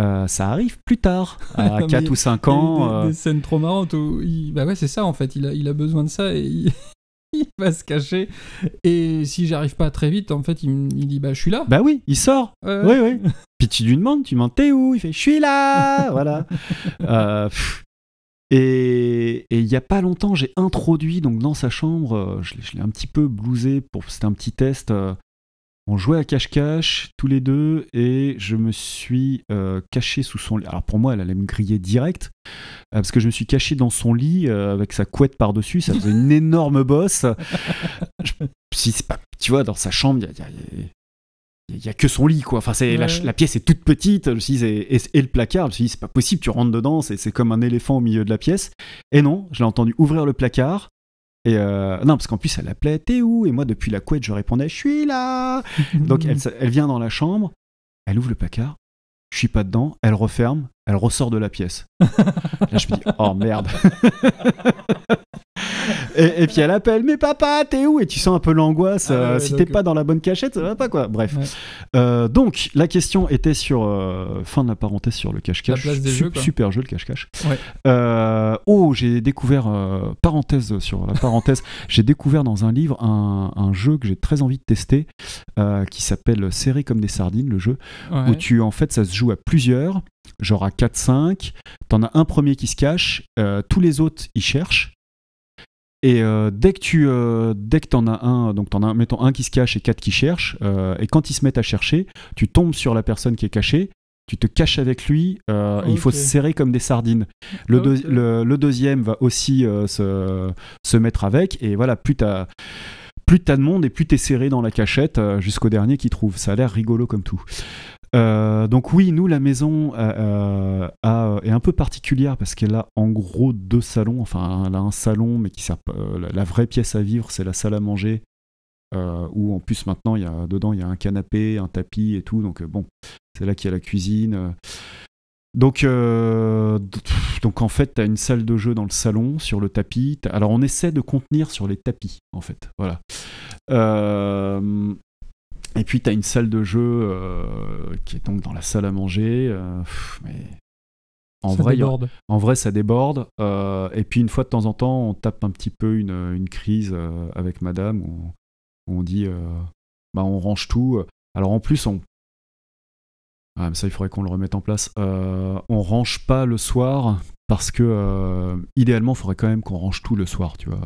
euh, ça arrive plus tard, à Mais 4 ou 5 Il y a ans. Des, euh, des scènes trop marrantes où il- bah ouais c'est ça en fait il a, il a besoin de ça et il, il va se cacher et si j'arrive pas très vite en fait il, me- dit bah je suis là Bah oui, il sort. Oui, oui. Puis tu lui demandes, tu t'es où? Il fait je suis là Voilà. Euh, et il y a pas longtemps, j'ai introduit donc dans sa chambre, euh, je l'ai- je l'ai un petit peu blousé pour c'était un petit test. euh, on jouait à cache-cache tous les deux et je me suis euh, caché sous son lit. Alors pour moi, elle allait me griller direct euh, parce que je me suis caché dans son lit euh, avec sa couette par-dessus. Ça faisait une énorme bosse. Je- si c'est pas, tu vois, dans sa chambre, il y a- y a- il y a que son lit quoi enfin c'est la, Ouais. la pièce est toute petite je me suis dit, et, et- et le placard je me suis dit c'est pas possible tu rentres dedans c'est comme un éléphant au milieu de la pièce et non je l'ai entendu ouvrir le placard et euh, non parce qu'en plus elle appelait t'es où? Et moi depuis la couette je répondais je suis là! Donc elle, elle vient dans la chambre elle ouvre le placard je suis pas dedans elle referme elle ressort de la pièce. Là je me dis oh merde et, et puis elle appelle mais papa t'es où? Et tu sens un peu l'angoisse Ah euh, ouais, si t'es pas dans la bonne cachette ça va pas quoi bref Ouais. euh, donc, la question était sur. euh, fin de la parenthèse sur le cache-cache. Jeux. Super jeu, le cache-cache. Ouais. Euh, oh, j'ai découvert. euh, parenthèse sur la parenthèse. j'ai découvert dans un livre un, un jeu que j'ai très envie de tester euh, qui s'appelle Serré comme des sardines, le jeu. Où tu, en fait, ça se joue à plusieurs, genre à 4-5. T'en as un premier qui se cache, euh, tous les autres, ils cherchent. Et euh, dès que tu euh, dès que t'en as un, donc t'en as mettons un qui se cache et quatre qui cherchent, euh, et quand ils se mettent à chercher, tu tombes sur la personne qui est cachée, tu te caches avec lui, euh, et il faut se serrer comme des sardines. Le, deux- Ok. le, le deuxième va aussi se, se mettre avec, et voilà, plus t'as plus t'as de monde et plus t'es serré dans la cachette jusqu'au dernier qui trouve. Ça a l'air rigolo comme tout. Euh, donc oui, nous la maison euh, euh, a- est un peu particulière parce qu'elle a en gros deux salons. Enfin, elle a un salon, mais qui sert la, vraie pièce à vivre, c'est la salle à manger, où en plus maintenant y a dedans il y a un canapé, un tapis et tout. Donc bon, c'est là qu'il y a la cuisine. Donc, donc en fait, tu as une salle de jeu dans le salon, sur le tapis. Alors on essaie de contenir sur les tapis, en fait. Voilà. Euh, et puis tu as une salle de jeu euh, qui est donc dans la salle à manger. euh, pff, mais en Ça vrai, déborde. en vrai, ça déborde. euh, et puis une fois de temps en temps, on tape un petit peu une, une crise avec madame où, où on dit bah, on range tout. Alors en plus, on. Ah, mais ça, il faudrait qu'on le remette en place. On range pas le soir parce que idéalement, il faudrait quand même qu'on range tout le soir, tu vois.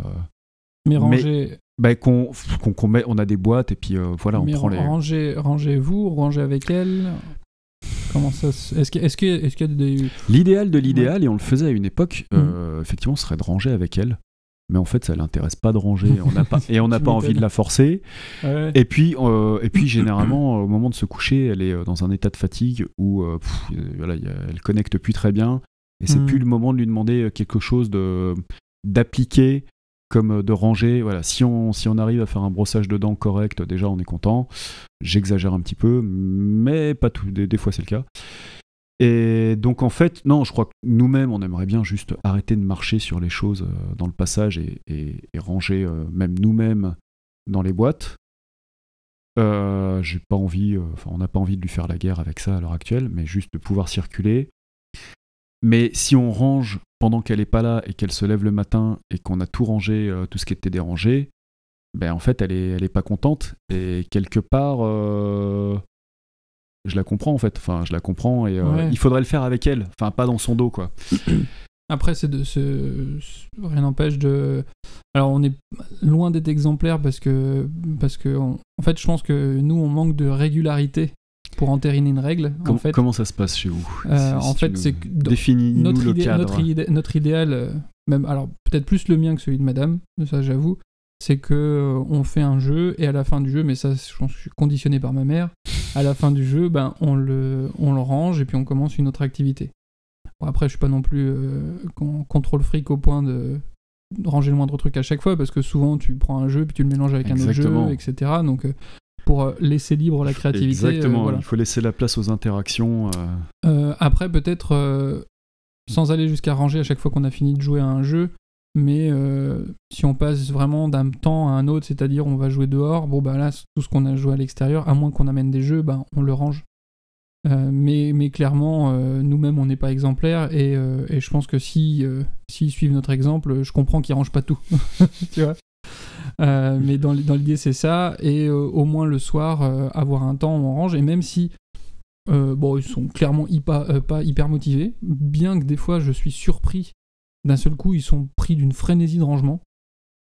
Mais Mais- rangez, Bah, qu'on, qu'on, qu'on met, on a des boîtes et puis euh, voilà, on mais prend les. rangez, rangez vous, rangez avec elle. Comment ça se- Est-ce que- est-ce que- est-ce qu'il y a des. L'idéal de l'idéal, et on le faisait à une époque, euh, effectivement, ce serait de ranger avec elle. Mais en fait, ça l'intéresse pas de ranger. On n'a pas, et on n'a pas envie de la forcer. Ouais. Et puis, euh, et puis généralement, au moment de se coucher, elle est dans un état de fatigue où euh, pff, voilà, a- elle connecte plus très bien. Et c'est Mm. plus le moment de lui demander quelque chose de d'appliquer comme euh, de ranger. Voilà, si on, arrive à faire un brossage de dents correct, déjà on est content. J'exagère un petit peu, mais pas tout. Des, fois c'est le cas. Et donc en fait, non, je crois que nous-mêmes, on aimerait bien juste arrêter de marcher sur les choses euh, dans le passage et, ranger euh, même nous-mêmes dans les boîtes. On n'a pas envie de lui faire la guerre avec ça à l'heure actuelle, mais juste de pouvoir circuler. Mais si on range pendant qu'elle est pas là et qu'elle se lève le matin et qu'on a tout rangé, euh, tout ce qui était dérangé, ben en fait, elle est, elle est pas contente. Et quelque part, euh, je la comprends en fait. Enfin, je la comprends et euh, Ouais. il faudrait le faire avec elle. Enfin, pas dans son dos, quoi. Après, c'est de, ce- rien n'empêche de. Alors, on est loin d'être exemplaire parce que, parce que, on- en fait, je pense que nous, on manque de régularité pour entériner une règle. Com- en fait, Comment ça se passe chez vous Euh, Si- en fait, c'est Définis-nous notre, le cadre. notre, idéal, euh, même, alors peut-être plus le mien que celui de Madame, ça j'avoue, c'est que euh, on fait un jeu et à la fin du jeu, mais ça, je suis conditionné par ma mère. À la fin du jeu, ben on le, on le range et puis on commence une autre activité. Bon, après, je suis pas non plus euh, con- contrôle fric au point de ranger le moindre truc à chaque fois parce que souvent tu prends un jeu puis tu le mélanges avec un autre jeu, etc. Donc pour euh, laisser libre la créativité. euh, Exactement. voilà. Il faut laisser la place aux interactions. euh, après, peut-être, sans aller jusqu'à ranger à chaque fois qu'on a fini de jouer à un jeu, mais euh, si on passe vraiment d'un temps à un autre, c'est-à-dire on va jouer dehors, bon bah là, tout ce qu'on a joué à l'extérieur, à moins qu'on amène des jeux, bah, on le range. Euh, mais, mais clairement, euh, nous-mêmes, on n'est pas exemplaires, et, et je pense que si s'ils suivent notre exemple, je comprends qu'ils rangent pas tout. tu vois Euh, mais dans, dans l'idée, c'est ça, et euh, au moins le soir, euh, avoir un temps où on range, et même si bon, ils sont clairement hypa- pas hyper motivés, bien que des fois je suis surpris. D'un seul coup, ils sont pris d'une frénésie de rangement.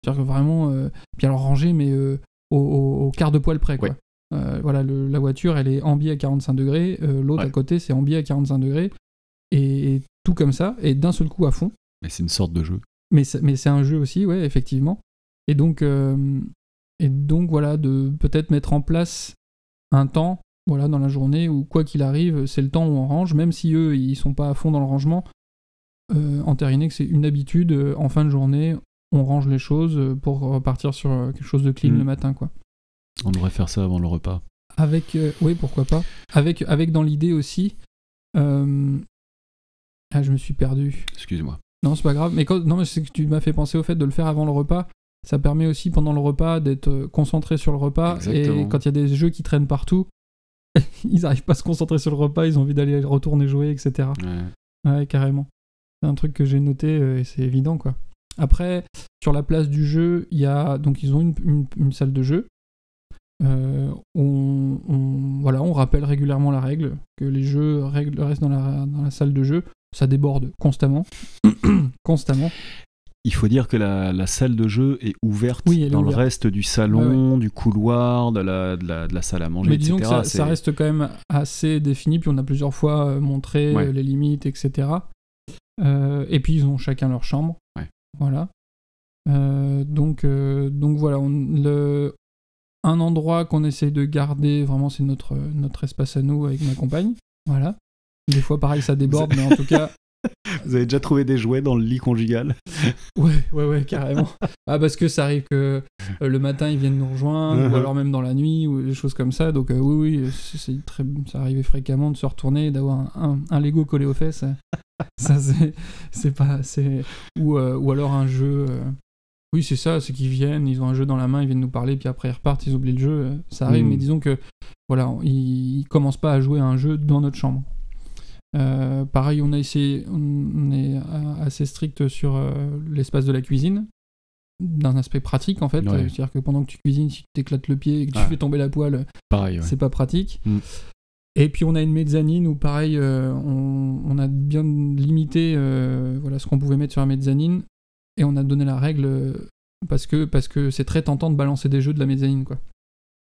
C'est-à-dire que vraiment, puis alors ranger, mais au, au- au quart de poil près, quoi. Voilà, le- la voiture, elle est en biais à 45 degrés, l'autre Ouais. à côté, c'est en biais à 45 degrés, et, et tout comme ça, et d'un seul coup à fond. Mais c'est une sorte de jeu. Mais c'est, mais c'est un jeu aussi, ouais, effectivement. Et donc, euh, et donc voilà, de peut-être mettre en place un temps, voilà, dans la journée où quoi qu'il arrive, c'est le temps où on range, même si eux, ils sont pas à fond dans le rangement. Euh, entériner que c'est une habitude, euh, en fin de journée, on range les choses euh, pour repartir sur quelque chose de clean Mm. le matin, quoi. On devrait faire ça avant le repas. Avec, euh, oui, pourquoi pas. Avec, avec dans l'idée aussi. euh, Ah, je me suis perdu. Excuse-moi. Non, c'est pas grave. Mais quand... non, mais c'est que tu m'as fait penser au fait de le faire avant le repas. Ça permet aussi pendant le repas d'être euh, concentré sur le repas. Exactement. Et quand il y a des jeux qui traînent partout, ils n'arrivent pas à se concentrer sur le repas. Ils ont envie d'aller retourner jouer, etc. Ouais. Ouais, carrément. C'est un truc que j'ai noté euh, et c'est évident, quoi. Après, sur la place du jeu, il y a donc ils ont une, une- une salle de jeu. Euh, on, on- voilà, on rappelle régulièrement la règle que les jeux règles- restent dans la, dans la salle de jeu. Ça déborde constamment, constamment. Il faut dire que la, la salle de jeu est ouverte Oui, elle est dans ouverte. le reste du salon, du couloir, de la, de, la, de la salle à manger, Mais etc. disons que ça, reste quand même assez défini, puis on a plusieurs fois euh, montré Ouais. euh, les limites, etc. Euh, et puis ils ont chacun leur chambre. Ouais. Voilà. Euh, donc, euh, donc voilà, on- le, un endroit qu'on essaye de garder, vraiment, c'est notre, notre espace à nous avec ma compagne. Voilà. Des fois, pareil, ça déborde, mais en tout cas, Vous avez déjà trouvé des jouets dans le lit conjugal Ouais, ouais, ouais, carrément. ah, parce que ça arrive que euh, le matin ils viennent nous rejoindre, ou alors même dans la nuit, ou des choses comme ça. Donc, euh, oui, oui, c'est très, ça arrivait fréquemment de se retourner, et d'avoir un, un, un Lego collé aux fesses. ça, c'est pas. Ou, euh, ou alors un jeu. Oui, c'est ça, c'est qu'ils viennent, ils ont un jeu dans la main, ils viennent nous parler, puis après ils repartent, ils oublient le jeu. Ça arrive, mais disons que, voilà, ils, ils commencent pas à jouer à un jeu dans notre chambre. Euh, pareil, on a essayé, on est euh, assez strict sur euh, l'espace de la cuisine, d'un aspect pratique en fait. Ouais. C'est-à-dire que pendant que tu cuisines, si tu t'éclates le pied et que tu Ah. fais tomber la poêle, Pareil, ouais. c'est pas pratique. Mm. Et puis on a une mezzanine où pareil, euh, on, on a bien limité voilà, ce qu'on pouvait mettre sur la mezzanine et on a donné la règle parce que parce que c'est très tentant de balancer des jeux de la mezzanine quoi.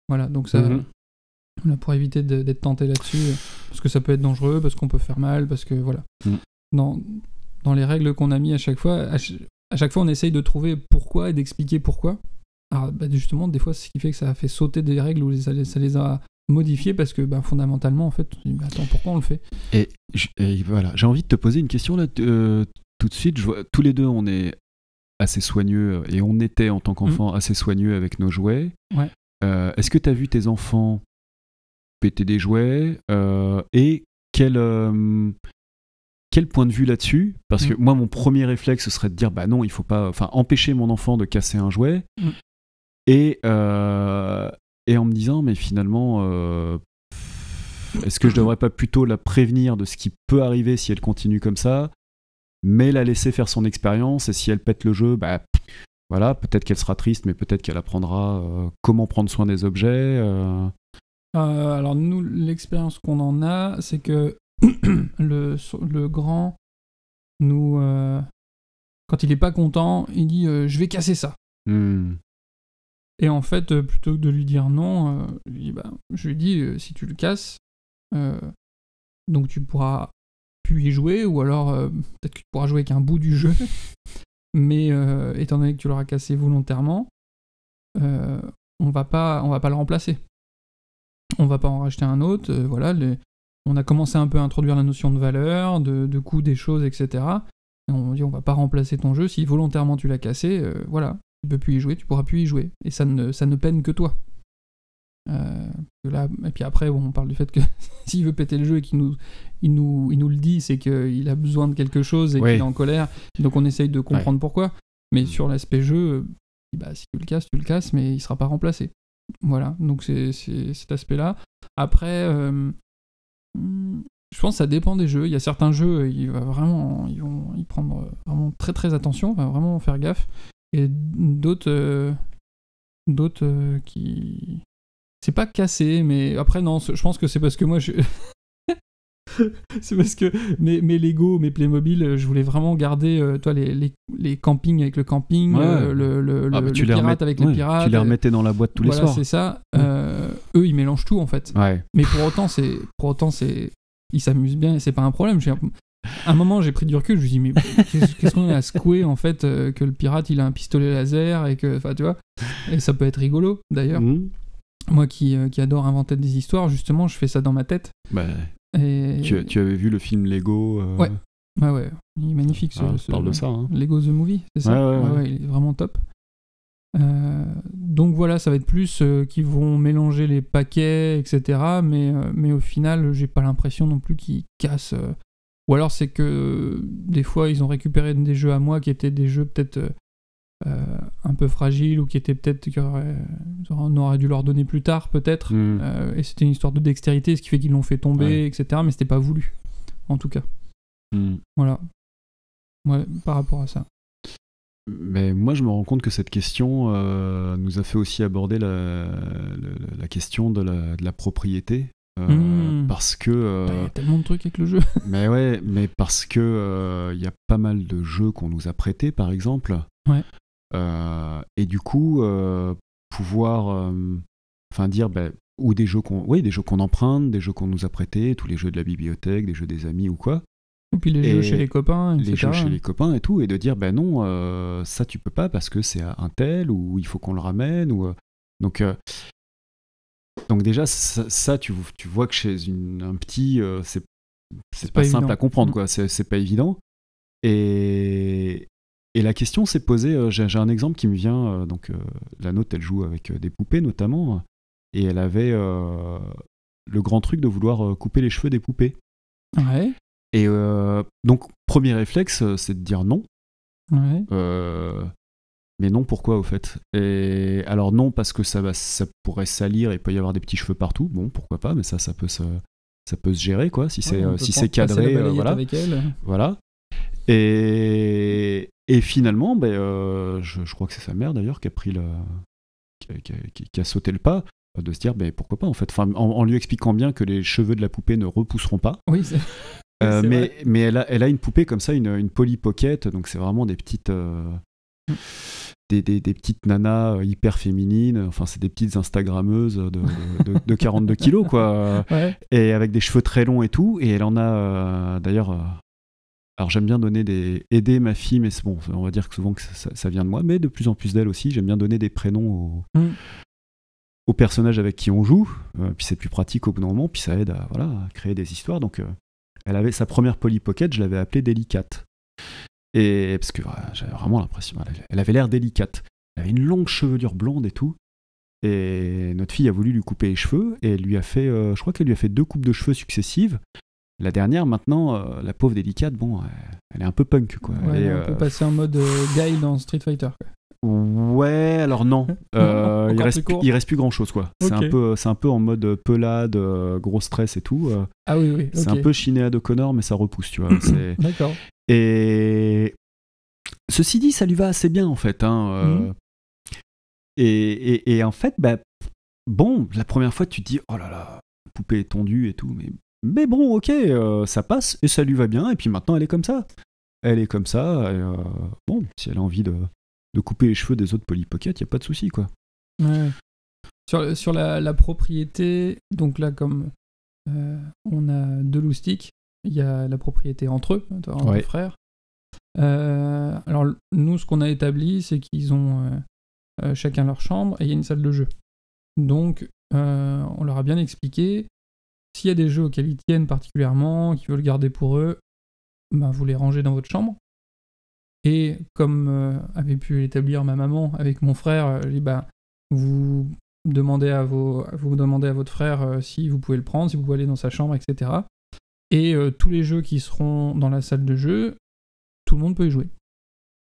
Voilà, donc ça, Mhm. Pour éviter d'être tenté là-dessus, parce que ça peut être dangereux, parce qu'on peut faire mal, parce que voilà. Mm. Dans, dans les règles qu'on a mis à chaque fois, à, ch- à chaque fois on essaye de trouver pourquoi et d'expliquer pourquoi. Alors bah, justement, des fois, c'est ce qui fait que ça a fait sauter des règles ou ça les, ça les a modifiées parce que bah, fondamentalement, en fait, on se dit, bah, attends, pourquoi on le fait? Et, voilà, j'ai envie de te poser une question là euh, tout de suite. Je vois, tous les deux, on est assez soigneux euh, et on était en tant qu'enfant assez soigneux avec nos jouets. Ouais. Euh, Est-ce que tu as vu tes enfants péter des jouets euh, et quel euh, quel point de vue là-dessus? Parce que Mm. moi, mon premier réflexe ce serait de dire bah non, il faut pas, enfin empêcher mon enfant de casser un jouet Mm. et euh, et en me disant mais finalement est-ce que je devrais pas plutôt la prévenir de ce qui peut arriver si elle continue comme ça, mais la laisser faire son expérience et si elle pète le jeu, bah voilà, peut-être qu'elle sera triste, mais peut-être qu'elle apprendra euh, comment prendre soin des objets. euh. Euh, alors nous, l'expérience qu'on en a, c'est que le, le grand nous, euh, quand il est pas content, il dit euh, je vais casser ça. Hmm. Et en fait, plutôt que de lui dire non, je lui dis, bah, je lui dis si tu le casses, donc tu pourras plus y jouer, ou alors peut-être que tu pourras jouer avec un bout du jeu. Mais étant donné que tu l'auras cassé volontairement, euh, on va pas, on va pas le remplacer. On va pas en racheter un autre. euh, voilà, les- on a commencé un peu à introduire la notion de valeur, de, de coût des choses, etc. Et on dit on va pas remplacer ton jeu si volontairement tu l'as cassé. euh, voilà, tu peux plus y jouer, tu pourras plus y jouer. Et ça ne, ça ne peine que toi. Euh, là, et puis après, bon, on parle du fait que s'il veut péter le jeu et qu'il nous, il nous, il nous le dit, c'est qu'il a besoin de quelque chose et qu'il est en colère. Donc on essaye de comprendre pourquoi. Mais sur l'aspect jeu, euh, bah, si tu le casses, tu le casses, mais il sera pas remplacé. Voilà, donc c'est cet aspect-là. Après, euh, je pense que ça dépend des jeux. Il y a certains jeux, il va vraiment, ils vont y prendre vraiment très très attention, va vraiment faire gaffe. Et d'autres, euh, d'autres euh, qui, c'est pas cassé, mais après non, je pense que c'est parce que moi je c'est parce que mes, mes Lego, mes Playmobil, euh, je voulais vraiment garder euh, toi, les, les, les campings avec le camping, Ouais. euh, le, le, Ah, le- bah, le pirate remets- avec ouais, les pirates. Tu les remettais dans la boîte tous les soirs. c'est ça. Euh, eux, ils mélangent tout en fait. Mais pour autant, c'est pour autant c'est ils s'amusent bien et c'est pas un problème. J'ai- À un moment, j'ai pris du recul, je me suis dit mais qu'est-ce qu'on est à secouer en fait que le pirate il a un pistolet laser et que enfin tu vois et ça peut être rigolo d'ailleurs. Hmm. Moi qui, qui adore inventer des histoires, justement, je fais ça dans ma tête. Bah, Et tu, tu avais vu le film Lego euh, Ouais. Ouais, ouais, il est magnifique ce, ah, ce- parle de ça. Hein. Lego The Movie, c'est ça Ouais, ouais, ouais. il est vraiment top. Euh, donc voilà, ça va être plus euh, qu'ils vont mélanger les paquets, etc. Mais, euh, mais au final, j'ai pas l'impression non plus qu'ils cassent. euh. Ou alors c'est que euh, des fois, ils ont récupéré des jeux à moi qui étaient des jeux peut-être euh, euh, un peu fragiles ou qui étaient peut-être qu'aurait- on aurait dû leur donner plus tard, peut-être. Hmm. Euh, et c'était une histoire de dextérité, ce qui fait qu'ils l'ont fait tomber, Ouais. etc. Mais c'était pas voulu, en tout cas. Hmm. Voilà. Ouais, par rapport à ça. Mais moi, je me rends compte que cette question euh, nous a fait aussi aborder la, la- la question de la, de la propriété. euh, Hmm. Parce que. euh, Il y a tellement de trucs avec le jeu. mais ouais, mais parce que euh, il y a pas mal de jeux qu'on nous a prêtés, par exemple. Ouais. Euh, et du coup, euh, pouvoir. euh, Enfin, dire. ben, ou des jeux qu'on oui, des jeux qu'on emprunte, des jeux qu'on nous a prêtés, tous les jeux de la bibliothèque, des jeux des amis ou quoi. Et puis les Et jeux chez les copains, etc. les jeux chez les copains et tout, et de dire ben non, euh, ça tu peux pas parce que c'est un tel ou il faut qu'on le ramène ou donc euh, donc déjà ça, ça, tu, tu vois que chez une- un petit euh, c'est pas, pas simple à comprendre Mm. quoi, c'est c'est pas évident et et la question s'est posée, euh, j'ai un exemple qui me vient, euh, donc euh, la nôtre elle joue avec des poupées notamment, et elle avait le grand truc de vouloir couper les cheveux des poupées. Ouais, Et donc, premier réflexe, c'est de dire non. ouais. Mais non, pourquoi au fait? Et alors non, parce que ça, va, ça pourrait salir et il peut y avoir des petits cheveux partout. Bon, pourquoi pas, mais ça, ça peut se, ça peut se gérer, quoi. Si c'est Ouais, si c'est cadré, euh, voilà. avec elle. voilà. Et, et finalement, ben, euh, je, je crois que c'est sa mère d'ailleurs qui a pris le, qui a, qui a- qui- qui a sauté le pas euh, de se dire, ben, pourquoi pas en fait. Enfin, en, en lui expliquant bien que les cheveux de la poupée ne repousseront pas. Oui, c'est Euh, mais vrai. mais elle, a, elle a une poupée comme ça, une, une Polly Pocket, donc c'est vraiment des petites, euh, Mm. des, des- des petites nanas hyper féminines, enfin c'est des petites Instagrammeuses de, de, de- de 42 kilos quoi, Ouais. et avec des cheveux très longs et tout, et elle en a euh, d'ailleurs. Alors j'aime bien donner des aider ma fille, mais c'est bon, on va dire que souvent que ça, vient de moi, mais de plus en plus d'elle aussi. J'aime bien donner des prénoms aux, Mm. aux personnages avec qui on joue, euh, puis c'est plus pratique au bout d'un moment, puis ça aide à, voilà, à créer des histoires. Donc euh, elle avait sa première Polly Pocket, je l'avais appelée délicate. Et parce que j'avais vraiment l'impression, elle, elle avait l'air délicate. Elle avait une longue chevelure blonde et tout. Et notre fille a voulu lui couper les cheveux et elle lui a fait, euh, je crois qu'elle lui a fait deux coupes de cheveux successives. La dernière, maintenant, euh, la pauvre délicate, bon, euh, elle est un peu punk quoi. Ouais, Elle est, on peut euh, passer en mode guy dans Street Fighter. quoi. Ouais, alors non. Il, reste il reste plus grand chose quoi. C'est un peu, c'est un peu en mode pelade, gros stress et tout. Ah oui, oui. C'est un peu Shinéa de Connor, mais ça repousse, tu vois. D'accord. Et ceci dit, ça lui va assez bien en fait. Hein, Mhm. et, et- et en fait, bah, bon, la première fois, tu te dis, oh là là, poupée est tondue et tout, mais, mais bon, ok, euh, ça passe et ça lui va bien. Et puis maintenant, elle est comme ça. Elle est comme ça. et, euh, bon, si elle a envie de, de couper les cheveux des autres Polly Pocket, il n'y a pas de souci, quoi. Ouais. Sur, sur la, la propriété, donc là, comme euh, on a deux loustiques, il y a la propriété entre eux, entre Ouais. frères. Alors, nous, ce qu'on a établi, c'est qu'ils ont chacun leur chambre et il y a une salle de jeu. Donc, on leur a bien expliqué s'il y a des jeux auxquels ils tiennent particulièrement, qu'ils veulent garder pour eux, ben, vous les rangez dans votre chambre. Et comme euh, avait pu l'établir ma maman avec mon frère, euh, bah, vous demandez à vos, vous demandez à votre frère euh, si vous pouvez le prendre, si vous pouvez aller dans sa chambre, etc. Et tous les jeux qui seront dans la salle de jeu, tout le monde peut y jouer.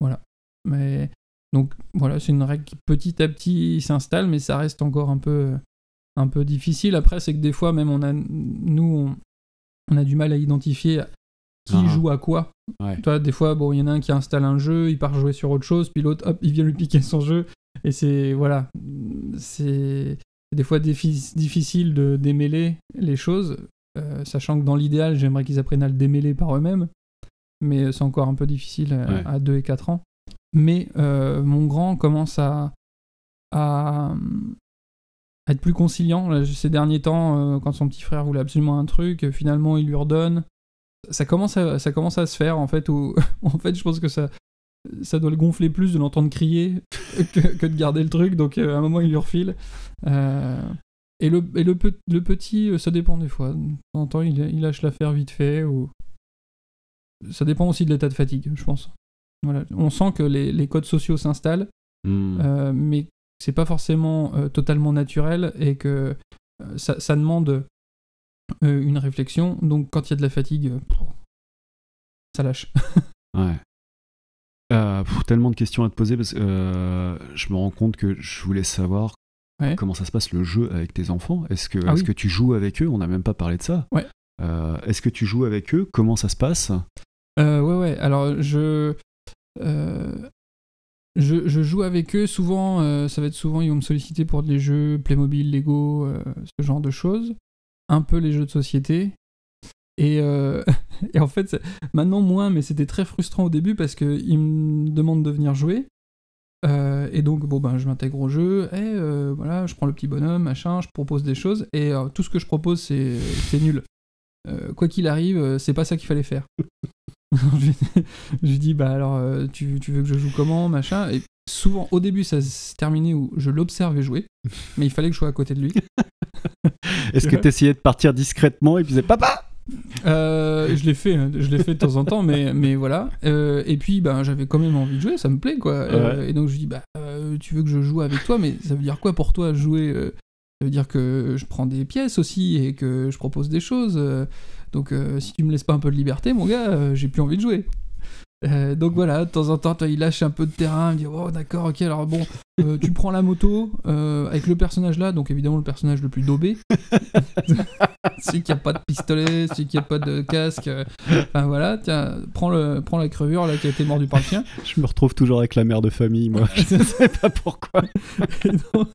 Voilà. Mais donc voilà, c'est une règle qui petit à petit s'installe, mais ça reste encore un peu, un peu difficile. Après, c'est que des fois, même on a, nous, on, on a du mal à identifier qui Ah. joue à quoi. Ouais. Toi, des fois, bon, il y en a un qui installe un jeu, il part jouer sur autre chose, puis l'autre, hop, il vient lui piquer son jeu. Et c'est, voilà, c'est des fois difficile de démêler les choses, euh, sachant que dans l'idéal, j'aimerais qu'ils apprennent à le démêler par eux-mêmes, mais c'est encore un peu difficile euh, Ouais. à 2 et 4 ans. Mais euh, mon grand commence à, à être plus conciliant. Là, ces derniers temps, euh, quand son petit frère voulait absolument un truc, euh, finalement, il lui redonne. Ça commence à, ça commence à se faire, en fait, où, en fait, je pense que ça, ça doit le gonfler plus de l'entendre crier que, que de garder le truc, donc euh, à un moment, il lui refile. Euh, et le, et le, pe- le petit, ça dépend des fois. De temps en temps, il, il lâche l'affaire vite fait, ou... Ça dépend aussi de l'état de fatigue, je pense. Voilà. On sent que les, les codes sociaux s'installent, Hmm. mais c'est pas forcément euh, totalement naturel et que euh, ça, ça demande euh, une réflexion. Donc quand il y a de la fatigue, ça lâche. Ouais. Pff, tellement de questions à te poser parce que je me rends compte que je voulais savoir Ouais. comment ça se passe le jeu avec tes enfants. Est-ce que, Ah est-ce oui. que tu joues avec eux? On n'a même pas parlé de ça. Ouais. Est-ce que tu joues avec eux? Comment ça se passe? Ouais, ouais. Alors, je, euh, je, joue avec eux. Souvent, euh, ça va être souvent, ils vont me solliciter pour des jeux Playmobil, Lego, euh, ce genre de choses. Un peu les jeux de société. Et, euh, et en fait, maintenant moins, mais c'était très frustrant au début parce qu'ils me demandent de venir jouer. Et donc, bon, ben, je m'intègre au jeu, et voilà, je prends le petit bonhomme, machin, je propose des choses, et tout ce que je propose, c'est nul. Quoi qu'il arrive, c'est pas ça qu'il fallait faire. Je, lui dis, bah alors, euh, tu, tu veux que je joue comment, machin, et souvent, au début, ça se terminait où je l'observais jouer, mais il fallait que je sois à côté de lui. Est-ce que tu essayais de partir discrètement et puis disais Papa Euh, je l'ai fait, hein, je l'ai fait de temps en temps, mais, mais voilà. Euh, et puis, ben, j'avais quand même envie de jouer, ça me plaît, quoi. Euh, et donc, je lui dis, bah, tu veux que je joue avec toi, mais ça veut dire quoi pour toi jouer Ça veut dire que je prends des pièces aussi et que je propose des choses. euh, donc, euh, si tu me laisses pas un peu de liberté, mon gars, euh, j'ai plus envie de jouer. Euh, donc voilà, de temps en temps, toi, il lâche un peu de terrain, il me dit Oh, d'accord, ok, alors bon, tu prends la moto avec le personnage là, donc évidemment le personnage le plus daubé, celui qui a pas de pistolet, celui qui a pas de casque. Enfin voilà, tiens, prends, le, prends la crevure là qui a été mordue par le chien. Je me retrouve toujours avec la mère de famille, moi. je ne sais pas pourquoi. et donc,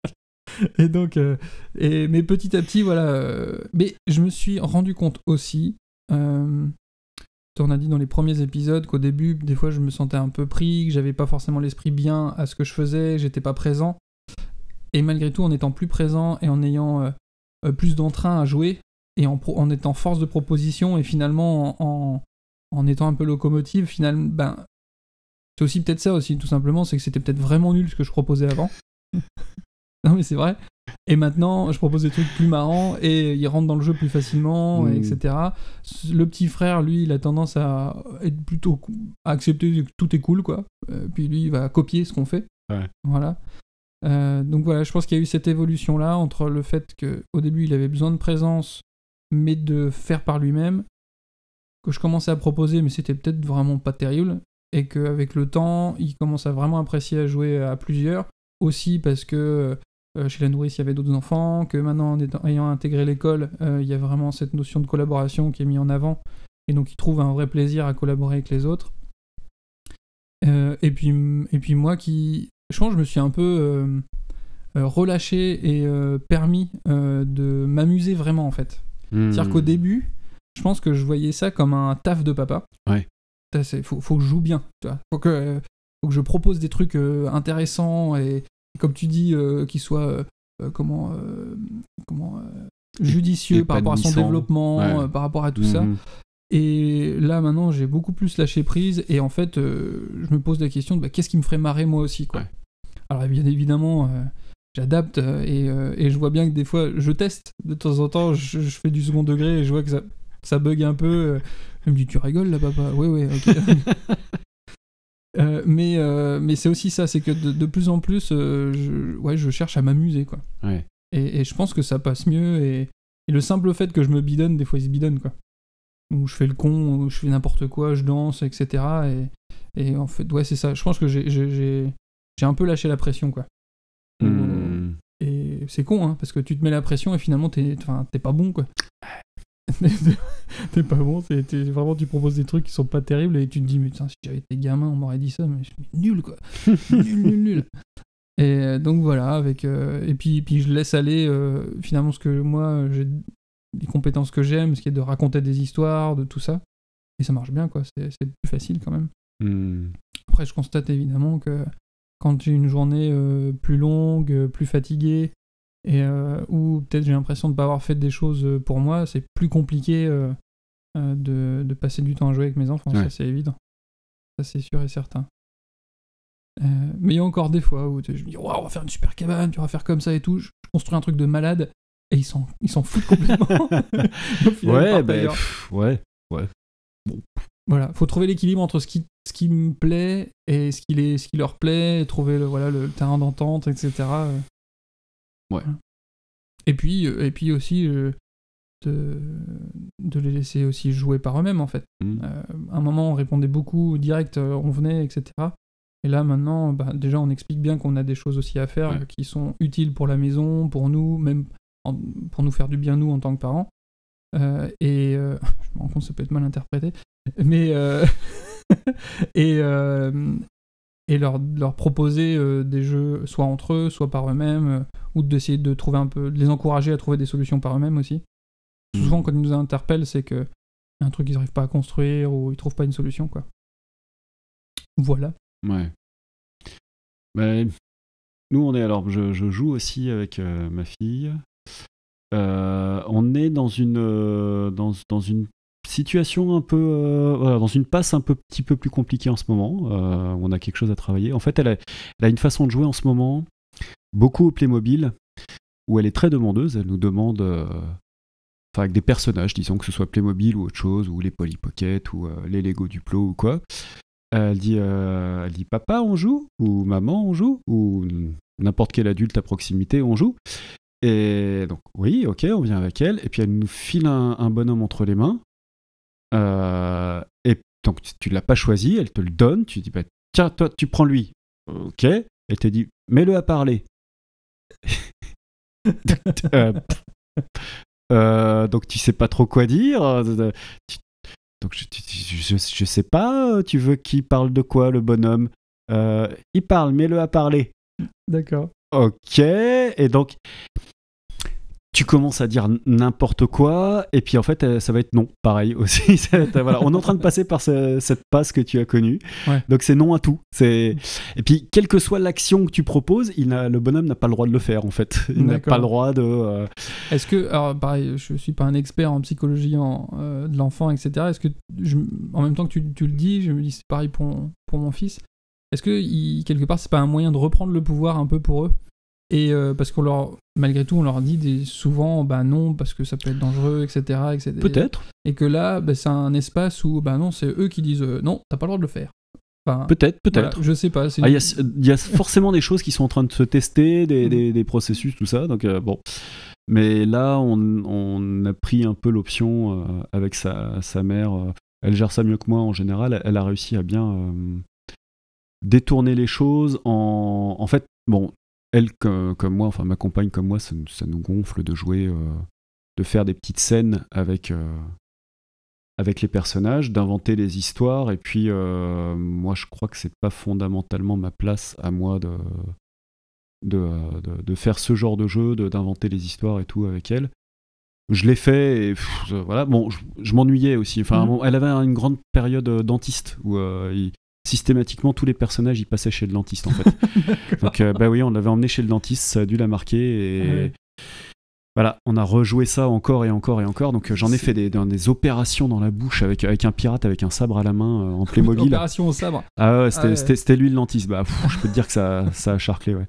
et donc, euh, mais petit à petit, voilà. euh, mais je me suis rendu compte aussi, euh, on a dit dans les premiers épisodes qu'au début, des fois, je me sentais un peu pris, que j'avais pas forcément l'esprit bien à ce que je faisais, j'étais pas présent. Et malgré tout, en étant plus présent et en ayant euh, euh, plus d'entrain à jouer, et en, étant force de proposition, et finalement en, en, en étant un peu locomotive, finalement, ben, c'est aussi peut-être ça aussi, tout simplement, c'est que c'était peut-être vraiment nul ce que je proposais avant. non mais c'est vrai. Et maintenant, je propose des trucs plus marrants et il rentre dans le jeu plus facilement, Mm. etc. Le petit frère, lui, il a tendance à être plutôt à accepter que tout est cool, quoi. Euh, puis lui, il va copier ce qu'on fait. Ouais. Voilà. Euh, donc voilà, je pense qu'il y a eu cette évolution-là entre le fait qu'au début, il avait besoin de présence, mais de faire par lui-même, que je commençais à proposer, mais c'était peut-être vraiment pas terrible, et qu'avec le temps, il commence à vraiment apprécier à jouer à plusieurs, aussi parce que chez la nourrice, il y avait d'autres enfants, que maintenant, en étant- ayant intégré l'école, euh, il y a vraiment cette notion de collaboration qui est mise en avant, et donc il trouve un vrai plaisir à collaborer avec les autres. Euh, et, puis, et puis moi qui. Je pense que je me suis un peu euh, euh, relâché et euh, permis euh, de m'amuser vraiment en fait. C'est-à-dire Hmm. qu'au début, je pense que je voyais ça comme un taf de papa. Ouais. Faut, faut que je joue bien. Tu vois. Faut, que, euh, faut que je propose des trucs euh, intéressants et, comme tu dis, euh, qui soient euh, euh, comment, comment judicieux par rapport à son développement, Ouais. par rapport à tout ça. Mhm. Et là maintenant, j'ai beaucoup plus lâché prise et en fait, je me pose la question de bah, qu'est-ce qui me ferait marrer moi aussi quoi. Ouais. Alors bien évidemment, j'adapte et, euh, et je vois bien que des fois, je teste de temps en temps, je, je fais du second degré et je vois que ça, ça bug un peu. je me dis tu rigoles là papa? Oui oui ok. Euh, mais euh, mais c'est aussi ça, c'est que de, de plus en plus, euh, je, ouais, je cherche à m'amuser quoi. Ouais. Et, et je pense que ça passe mieux et, et le simple fait que je me bidonne, des fois il se bidonne quoi. Où je fais le con, où je fais n'importe quoi, je danse, etc. Et, et en fait, ouais, c'est ça. Je pense que j'ai- un peu lâché la pression quoi. Hmm. Et c'est con, hein, parce que tu te mets la pression et finalement t'es pas bon quoi. t'es pas bon, c'est t'es- vraiment tu proposes des trucs qui sont pas terribles et tu te dis mais putain si j'avais été gamin on m'aurait dit ça mais je suis nul quoi, nul nul nul. Et euh, donc voilà avec euh, et puis puis je laisse aller euh, finalement ce que moi j'ai les compétences que j'aime, ce qui est de raconter des histoires, de tout ça et ça marche bien quoi, c'est plus facile quand même. Hmm. Après, je constate évidemment que quand j'ai une journée euh, plus longue, plus fatiguée, et euh, ou peut-être j'ai l'impression de ne pas avoir fait des choses euh, pour moi, c'est plus compliqué euh, euh, de, de passer du temps à jouer avec mes enfants, ça Ouais. c'est évident. Ça c'est sûr et certain. Euh, mais il y a encore des fois où je me dis, on va faire une super cabane, tu vas faire comme ça et tout. Je construis un truc de malade et ils s'en ils s'en foutent complètement. Final, Ouais, bah, pff, ouais. Voilà, faut trouver l'équilibre entre ce qui, ce qui me plaît et ce qui, les, ce qui leur plaît, et trouver le, voilà, le, terrain d'entente, etc. Ouais. Et puis, euh, et puis aussi euh, de, de les laisser aussi jouer par eux-mêmes, en fait. Hmm. Euh, à un moment, on répondait beaucoup direct, on venait, etc. Et là, maintenant, bah, déjà, on explique bien qu'on a des choses aussi à faire Ouais. qui sont utiles pour la maison, pour nous, même en- pour nous faire du bien, nous, en tant que parents. Euh, et je me rends compte, ça peut être mal interprété. Mais. et. Et leur, leur proposer euh, des jeux soit entre eux, soit par eux-mêmes, euh, ou d'essayer de trouver un peu, de les encourager à trouver des solutions par eux-mêmes aussi. Souvent, quand ils nous interpellent, c'est que y a un truc qu'ils n'arrivent pas à construire ou ils trouvent pas une solution, quoi. Voilà. Ouais. Bah, nous, on est alors, je, je joue aussi avec euh, ma fille. On est dans une, dans, dans une situation un peu, euh, dans une passe un peu, petit peu plus compliquée en ce moment. euh, on a quelque chose à travailler. En fait, elle a, une façon de jouer en ce moment, beaucoup au Playmobil, où elle est très demandeuse. Elle nous demande, euh, avec des personnages, disons que ce soit Playmobil ou autre chose, ou les Polly Pocket, ou euh, les Lego Duplo ou quoi. Elle dit, elle dit papa on joue? Ou maman on joue? Ou n'importe quel adulte à proximité on joue? Et donc oui ok on vient avec elle et puis elle nous file un bonhomme entre les mains. Euh, et donc tu, tu l'as pas choisi, elle te le donne, tu dis bah, tiens toi tu prends lui. Ok. Elle te dit mets-le à parler. Euh, euh, donc tu sais pas trop quoi dire. donc je, je, je sais pas, tu veux qu'il parle de quoi le bonhomme? Euh, Il parle, mets-le à parler. D'accord. Ok, et donc tu commences à dire n'importe quoi, et puis en fait euh, ça va être non, pareil aussi. Ça voilà, on est en train de passer par ce- cette passe que tu as connue, Ouais. donc c'est non à tout. Et puis quelle que soit l'action que tu proposes, il le bonhomme n'a pas le droit de le faire en fait. Il n'a pas le droit de. euh, Est-ce que, alors pareil, je suis pas un expert en psychologie en, euh, de l'enfant, etc. Est-ce que, je, en même temps que tu, tu le dis, je me dis c'est pareil pour, mon- pour mon fils. Est-ce que il- quelque part c'est pas un moyen de reprendre le pouvoir un peu pour eux? Et euh, parce qu'on leur, malgré tout, on leur dit des, souvent, bah non, parce que ça peut être dangereux, etc. etc. Peut-être, Et que là, bah, c'est un espace où, bah non, c'est eux qui disent euh, non, t'as pas le droit de le faire. Enfin, peut-être, voilà, peut-être. je sais pas. Ah, Il y, a- il y a forcément des choses qui sont en train de se tester, des, Mm. des- des processus, tout ça. Donc euh, bon. Mais là, on, on a pris un peu l'option euh, avec sa, sa mère. elle gère ça mieux que moi en général. Elle, a réussi à bien détourner les choses. En, en fait, bon, elle comme, comme moi, enfin ma compagne comme moi, ça, nous- ça nous gonfle de jouer, euh, de faire des petites scènes avec. euh, avec les personnages, d'inventer les histoires. Et puis, euh, moi, je crois que c'est pas fondamentalement ma place à moi de, de, de- de faire ce genre de jeu, de- d'inventer les histoires et tout avec elle. Je l'ai fait et pff, voilà. Bon, je, je m'ennuyais aussi. Enfin, bon, elle avait une grande période dentiste où il- systématiquement tous les personnages ils passaient chez le dentiste en fait. Donc, euh, bah oui, on l'avait emmené chez le dentiste, ça a dû la marquer et. Ouais. Voilà, on a rejoué ça encore et encore et encore. Donc euh, j'en ai fait des, opérations dans la bouche avec, avec un pirate avec un sabre à la main euh, en Playmobil. Opération au sabre. Ah ouais, c'était, Ah ouais. c'était- lui le lentiste. Bah, pff, je peux te dire que ça, ça a charclé, ouais.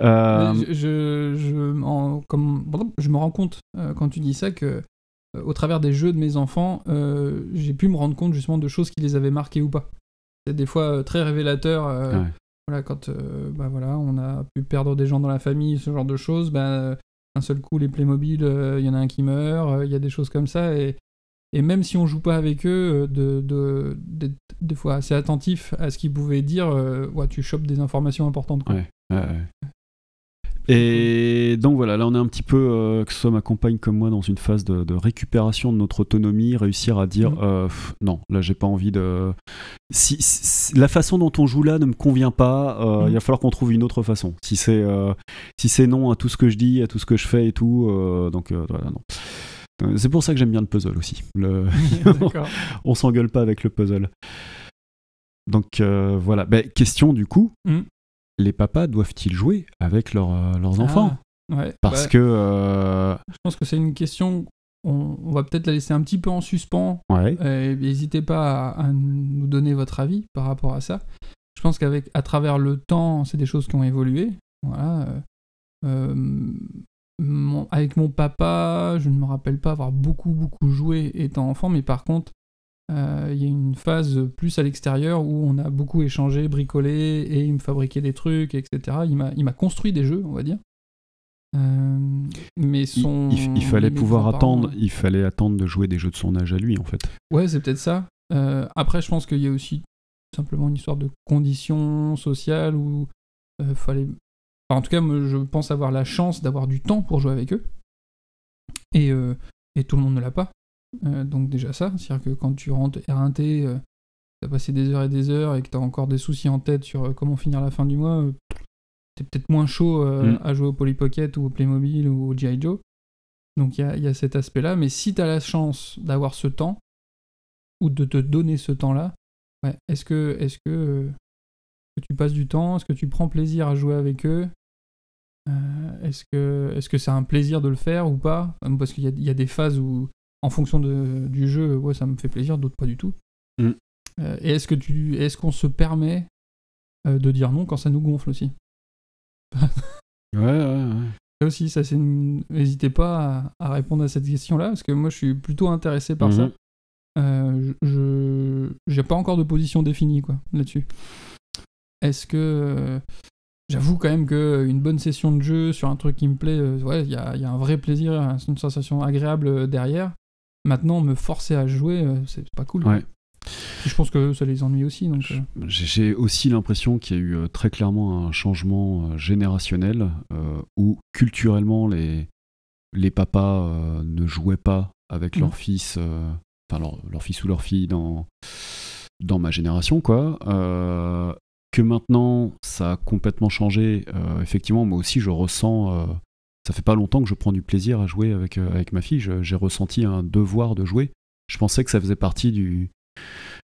Euh, je, je, je, en- comme, pardon, je me rends compte euh, quand tu dis ça que au travers des jeux de mes enfants, euh, j'ai pu me rendre compte justement de choses qui les avaient marqués ou pas. C'est des fois euh, très révélateur. euh, Ouais. Voilà, quand euh, bah voilà, on a pu perdre des gens dans la famille, ce genre de choses, bah, euh, un seul coup, les Playmobil, il y en a un qui meurt, il y a des choses comme ça. Et, et même si on joue pas avec eux, de, de, des fois assez attentif à ce qu'ils pouvaient dire, euh, ouais, tu chopes des informations importantes. Quoi. Ouais. ouais, ouais. Et donc voilà, là on est un petit peu, euh, que ce soit ma compagne comme moi, dans une phase de, de récupération de notre autonomie, réussir à dire Mhm. euh, pff, non, là j'ai pas envie de. Si, si- la façon dont on joue là ne me convient pas, euh, Mhm. il va falloir qu'on trouve une autre façon. Si c'est si c'est non à tout ce que je dis, à tout ce que je fais et tout, donc voilà, non. C'est pour ça que j'aime bien le puzzle aussi. Le... On s'engueule pas avec le puzzle. Donc euh, voilà. Ben, question du coup, Mhm. Les papas doivent-ils jouer avec leurs, euh, leurs enfants? Ah, ouais. Parce Bah, que euh, Je pense que c'est une question, on, on va peut-être la laisser un petit peu en suspens. ouais, N'hésitez pas à, à nous donner votre avis par rapport à ça. Je pense qu'avec à travers le temps, c'est des choses qui ont évolué. Voilà. euh, euh, mon- avec mon papa, je ne me rappelle pas avoir beaucoup beaucoup joué étant enfant, mais par contre, euh, il y a une phase plus à l'extérieur où on a beaucoup échangé, bricolé, et il me fabriquait des trucs, etc. Il m'a, construit des jeux, on va dire. Euh, mais il, son, il- il fallait pouvoir attendre, il fallait attendre de jouer des jeux de son âge à lui en fait. Ouais, c'est peut-être ça. Euh, après, je pense qu'il y a aussi simplement une histoire de conditions sociales où euh, fallait. enfin, en tout cas, moi, je pense avoir la chance d'avoir du temps pour jouer avec eux. Et, et tout le monde ne l'a pas. Euh, donc, déjà ça. C'est-à-dire que quand tu rentres éreinté, euh, t'as passé des heures et des heures et que t'as encore des soucis en tête sur euh, comment finir la fin du mois, euh, t'es peut-être moins chaud Mm. à jouer au Polly Pocket ou au Playmobil ou au G.I. Joe. Donc il y y a cet aspect-là, mais si tu as la chance d'avoir ce temps, ou de te donner ce temps-là, ouais, est-ce que, est-ce que, euh, que tu passes du temps Est-ce que tu prends plaisir à jouer avec eux Est-ce que que c'est un plaisir de le faire ou pas? Parce qu'il y a, il y a des phases où, en fonction de, du jeu, ouais, ça me fait plaisir, d'autres pas du tout. Mm. Euh, et est-ce que tu, est-ce qu'on se permet euh, de dire non quand ça nous gonfle aussi? Ouais, ouais, ouais. Ça aussi, ça c'est une- N'hésitez pas à, à répondre à cette question-là, parce que moi je suis plutôt intéressé par ça. Mhm. Euh, je j'ai pas encore de position définie quoi là-dessus. Est-ce que j'avoue quand même que une bonne session de jeu sur un truc qui me plaît, ouais, il y a, y a un vrai plaisir, une sensation agréable derrière. Maintenant, me forcer à jouer, euh, c'est pas cool. Ouais. Puis je pense que ça les ennuie aussi, donc. euh, J'ai aussi l'impression qu'il y a eu euh, très clairement un changement générationnel euh, où culturellement les, les papas euh, ne jouaient pas avec Mhm. leur fils, euh, enfin leur, leur fils ou leur fille dans, dans ma génération, quoi. Que maintenant ça a complètement changé. effectivement, moi aussi je ressens. Ça fait pas longtemps que je prends du plaisir à jouer avec, euh, avec ma fille. J'ai ressenti un devoir de jouer. Je pensais que ça faisait partie du,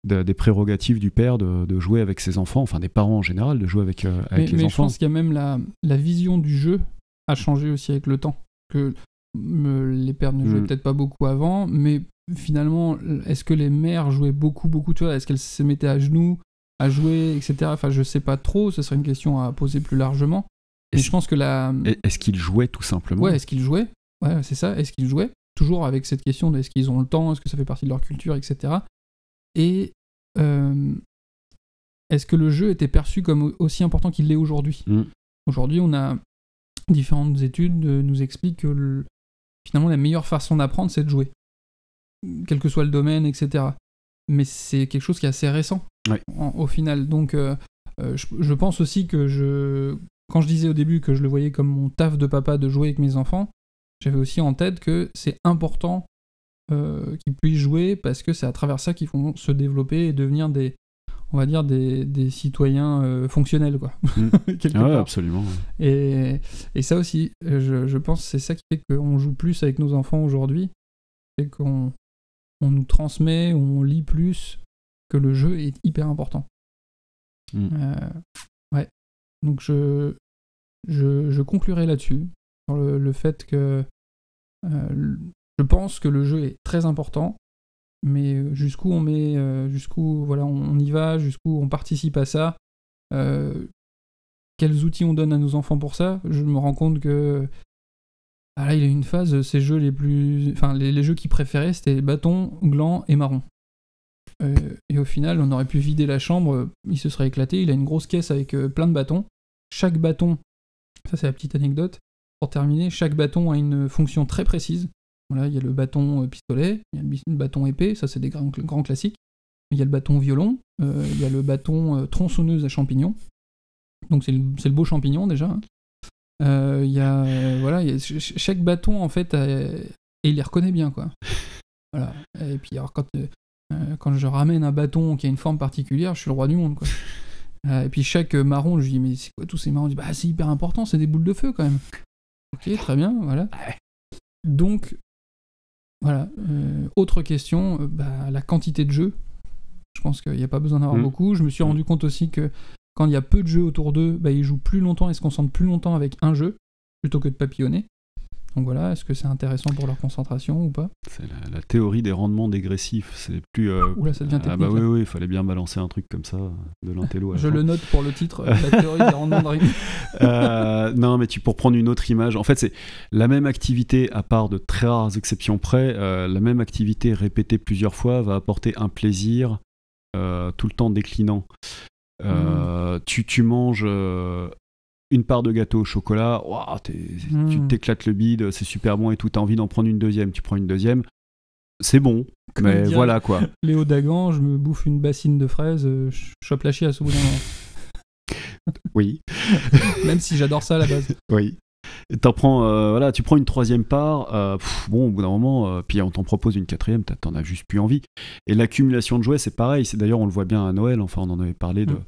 de- des prérogatives du père de, de jouer avec ses enfants, enfin des parents en général, de jouer avec, euh, avec mais, les mais je pense qu'il y a même la, la vision du jeu a changé aussi avec le temps. Que me- les pères ne jouaient Mm. peut-être pas beaucoup avant, mais finalement, est-ce que les mères jouaient beaucoup, beaucoup tu vois Est-ce qu'elles se mettaient à genoux à jouer, etc. Enfin, je sais pas trop. Ce serait une question à poser plus largement. Je pense que la, Est-ce qu'il jouait tout simplement? Ouais, est-ce qu'ils jouaient Ouais, c'est ça. Est-ce qu'ils jouaient Toujours avec cette question de est-ce qu'ils ont le temps, est-ce que ça fait partie de leur culture, etc. Et euh, est-ce que le jeu était perçu comme au- aussi important qu'il l'est aujourd'hui? Mm. Aujourd'hui, on a différentes études euh, nous expliquent que le- finalement la meilleure façon d'apprendre, c'est de jouer, quel que soit le domaine, etc. Mais c'est quelque chose qui est assez récent en- au final. Donc, euh, euh, je, je pense aussi que je, quand je disais au début que je le voyais comme mon taf de papa de jouer avec mes enfants, j'avais aussi en tête que c'est important euh, qu'ils puissent jouer parce que c'est à travers ça qu'ils vont se développer et devenir des, on va dire, des, des citoyens euh, fonctionnels, quoi. Mm. Ah ouais, part. absolument. Et, et ça aussi, je, je pense c'est ça qui fait qu'on joue plus avec nos enfants aujourd'hui. C'est qu'on on nous transmet, on lit plus, que le jeu est hyper important. Mm. Euh, ouais. Donc je, je, conclurai là-dessus, sur le, fait que euh, je pense que le jeu est très important, mais jusqu'où on met, euh, jusqu'où voilà, on, y va, jusqu'où on participe à ça, euh, quels outils on donne à nos enfants pour ça, je me rends compte que ah il y a une phase, ces jeux les plus, enfin les, jeux qu'il préférait, c'était bâton, gland et marron. Euh, et au final, on aurait pu vider la chambre, euh, il se serait éclaté. Il a une grosse caisse avec euh, plein de bâtons. Chaque bâton, ça c'est la petite anecdote. Pour terminer, chaque bâton a une fonction très précise. Voilà, il y a le bâton pistolet, il y a le bâton épée, ça c'est des grands, classiques. Il y a le bâton violon, il y a le bâton tronçonneuse à champignons. Donc c'est le, beau champignon déjà. hein. Il y a voilà, chaque bâton en fait et il les reconnaît bien quoi. Voilà. Et puis alors quand euh, quand je ramène un bâton qui a une forme particulière, je suis le roi du monde quoi. Euh, et puis chaque marron, je lui dis mais c'est quoi tous ces marrons? Il dit bah c'est hyper important, c'est des boules de feu quand même. Ok, très bien, voilà. Donc voilà. euh, autre question, bah, la quantité de jeux. Je pense qu'il n'y a pas besoin d'avoir Mm. beaucoup. Je me suis rendu compte aussi que quand il y a peu de jeux autour d'eux, bah, ils jouent plus longtemps et se concentrent plus longtemps avec un jeu plutôt que de papillonner. Donc voilà, est-ce que c'est intéressant pour leur concentration ou pas? C'est la, la théorie des rendements dégressifs. C'est plus. euh, Oula, ça devient ah technique. bah oui, oui, il fallait bien balancer un truc comme ça, de l'intello. Je le note pour le titre, la théorie des rendements de règle. Euh, non, mais tu pour prendre une autre image, en fait, c'est la même activité, à part de très rares exceptions près, euh, la même activité répétée plusieurs fois va apporter un plaisir euh, tout le temps déclinant. Euh, tu, tu manges euh, une part de gâteau au chocolat, ouah, t'es- Mm. tu t'éclates le bide, c'est super bon et tout, t'as envie d'en prendre une deuxième, tu prends une deuxième, c'est bon, Comme mais voilà quoi. Léo Dagan, je me bouffe une bassine de fraises, euh, je chope la chiasse au bout d'un moment. Oui. Même si j'adore ça à la base. Oui. Et T'en prends, euh, voilà, tu prends une troisième part, euh, pff, bon, au bout d'un moment, euh, puis on t'en propose une quatrième, t'en as juste plus envie. Et l'accumulation de jouets, c'est pareil. C'est d'ailleurs, on le voit bien à Noël. Enfin, on en avait parlé de. Mm.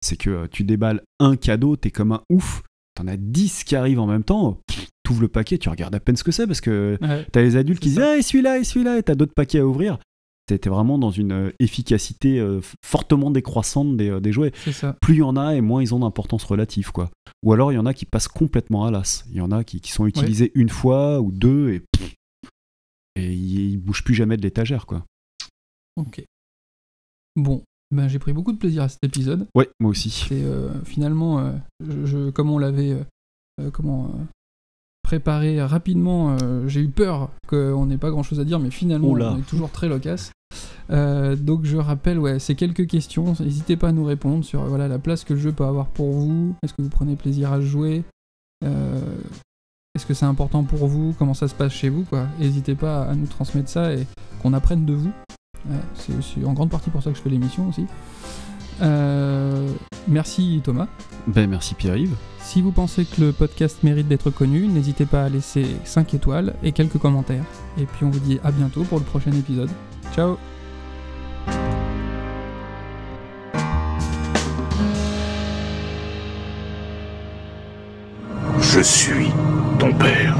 C'est que euh, tu déballes un cadeau, t'es comme un ouf. T'en as 10 qui arrivent en même temps. T'ouvres le paquet, tu regardes à peine ce que c'est parce que Ouais. t'as les adultes qui disent ah et celui-là et celui-là et t'as d'autres paquets à ouvrir. T'es vraiment dans une euh, efficacité euh, fortement décroissante des, des jouets ça. plus il y en a et moins ils ont d'importance relative quoi. Ou alors il y en a qui passent complètement à l'as. Il y en a qui, qui sont utilisés une fois ou deux et pff, et ils, ils bougent plus jamais de l'étagère quoi. Ok. Bon, ben, j'ai pris beaucoup de plaisir à cet épisode. Ouais, moi aussi. C'est euh, finalement, euh, je, je- comme on l'avait euh, euh, comment, euh, préparé rapidement, j'ai eu peur qu'on n'ait pas grand chose à dire, mais finalement, on est toujours très loquace. Donc je rappelle, ouais, ces quelques questions, n'hésitez pas à nous répondre sur voilà, la place que le jeu peut avoir pour vous, est-ce que vous prenez plaisir à jouer, est-ce que c'est important pour vous, comment ça se passe chez vous, quoi? N'hésitez pas à nous transmettre ça et qu'on apprenne de vous. Ouais, c'est en grande partie pour ça que je fais l'émission aussi. Euh, merci Thomas. Ben merci Pierre-Yves. Si vous pensez que le podcast mérite d'être connu, n'hésitez pas à laisser 5 étoiles et quelques commentaires. Et puis on vous dit à bientôt pour le prochain épisode. Ciao Je suis ton père.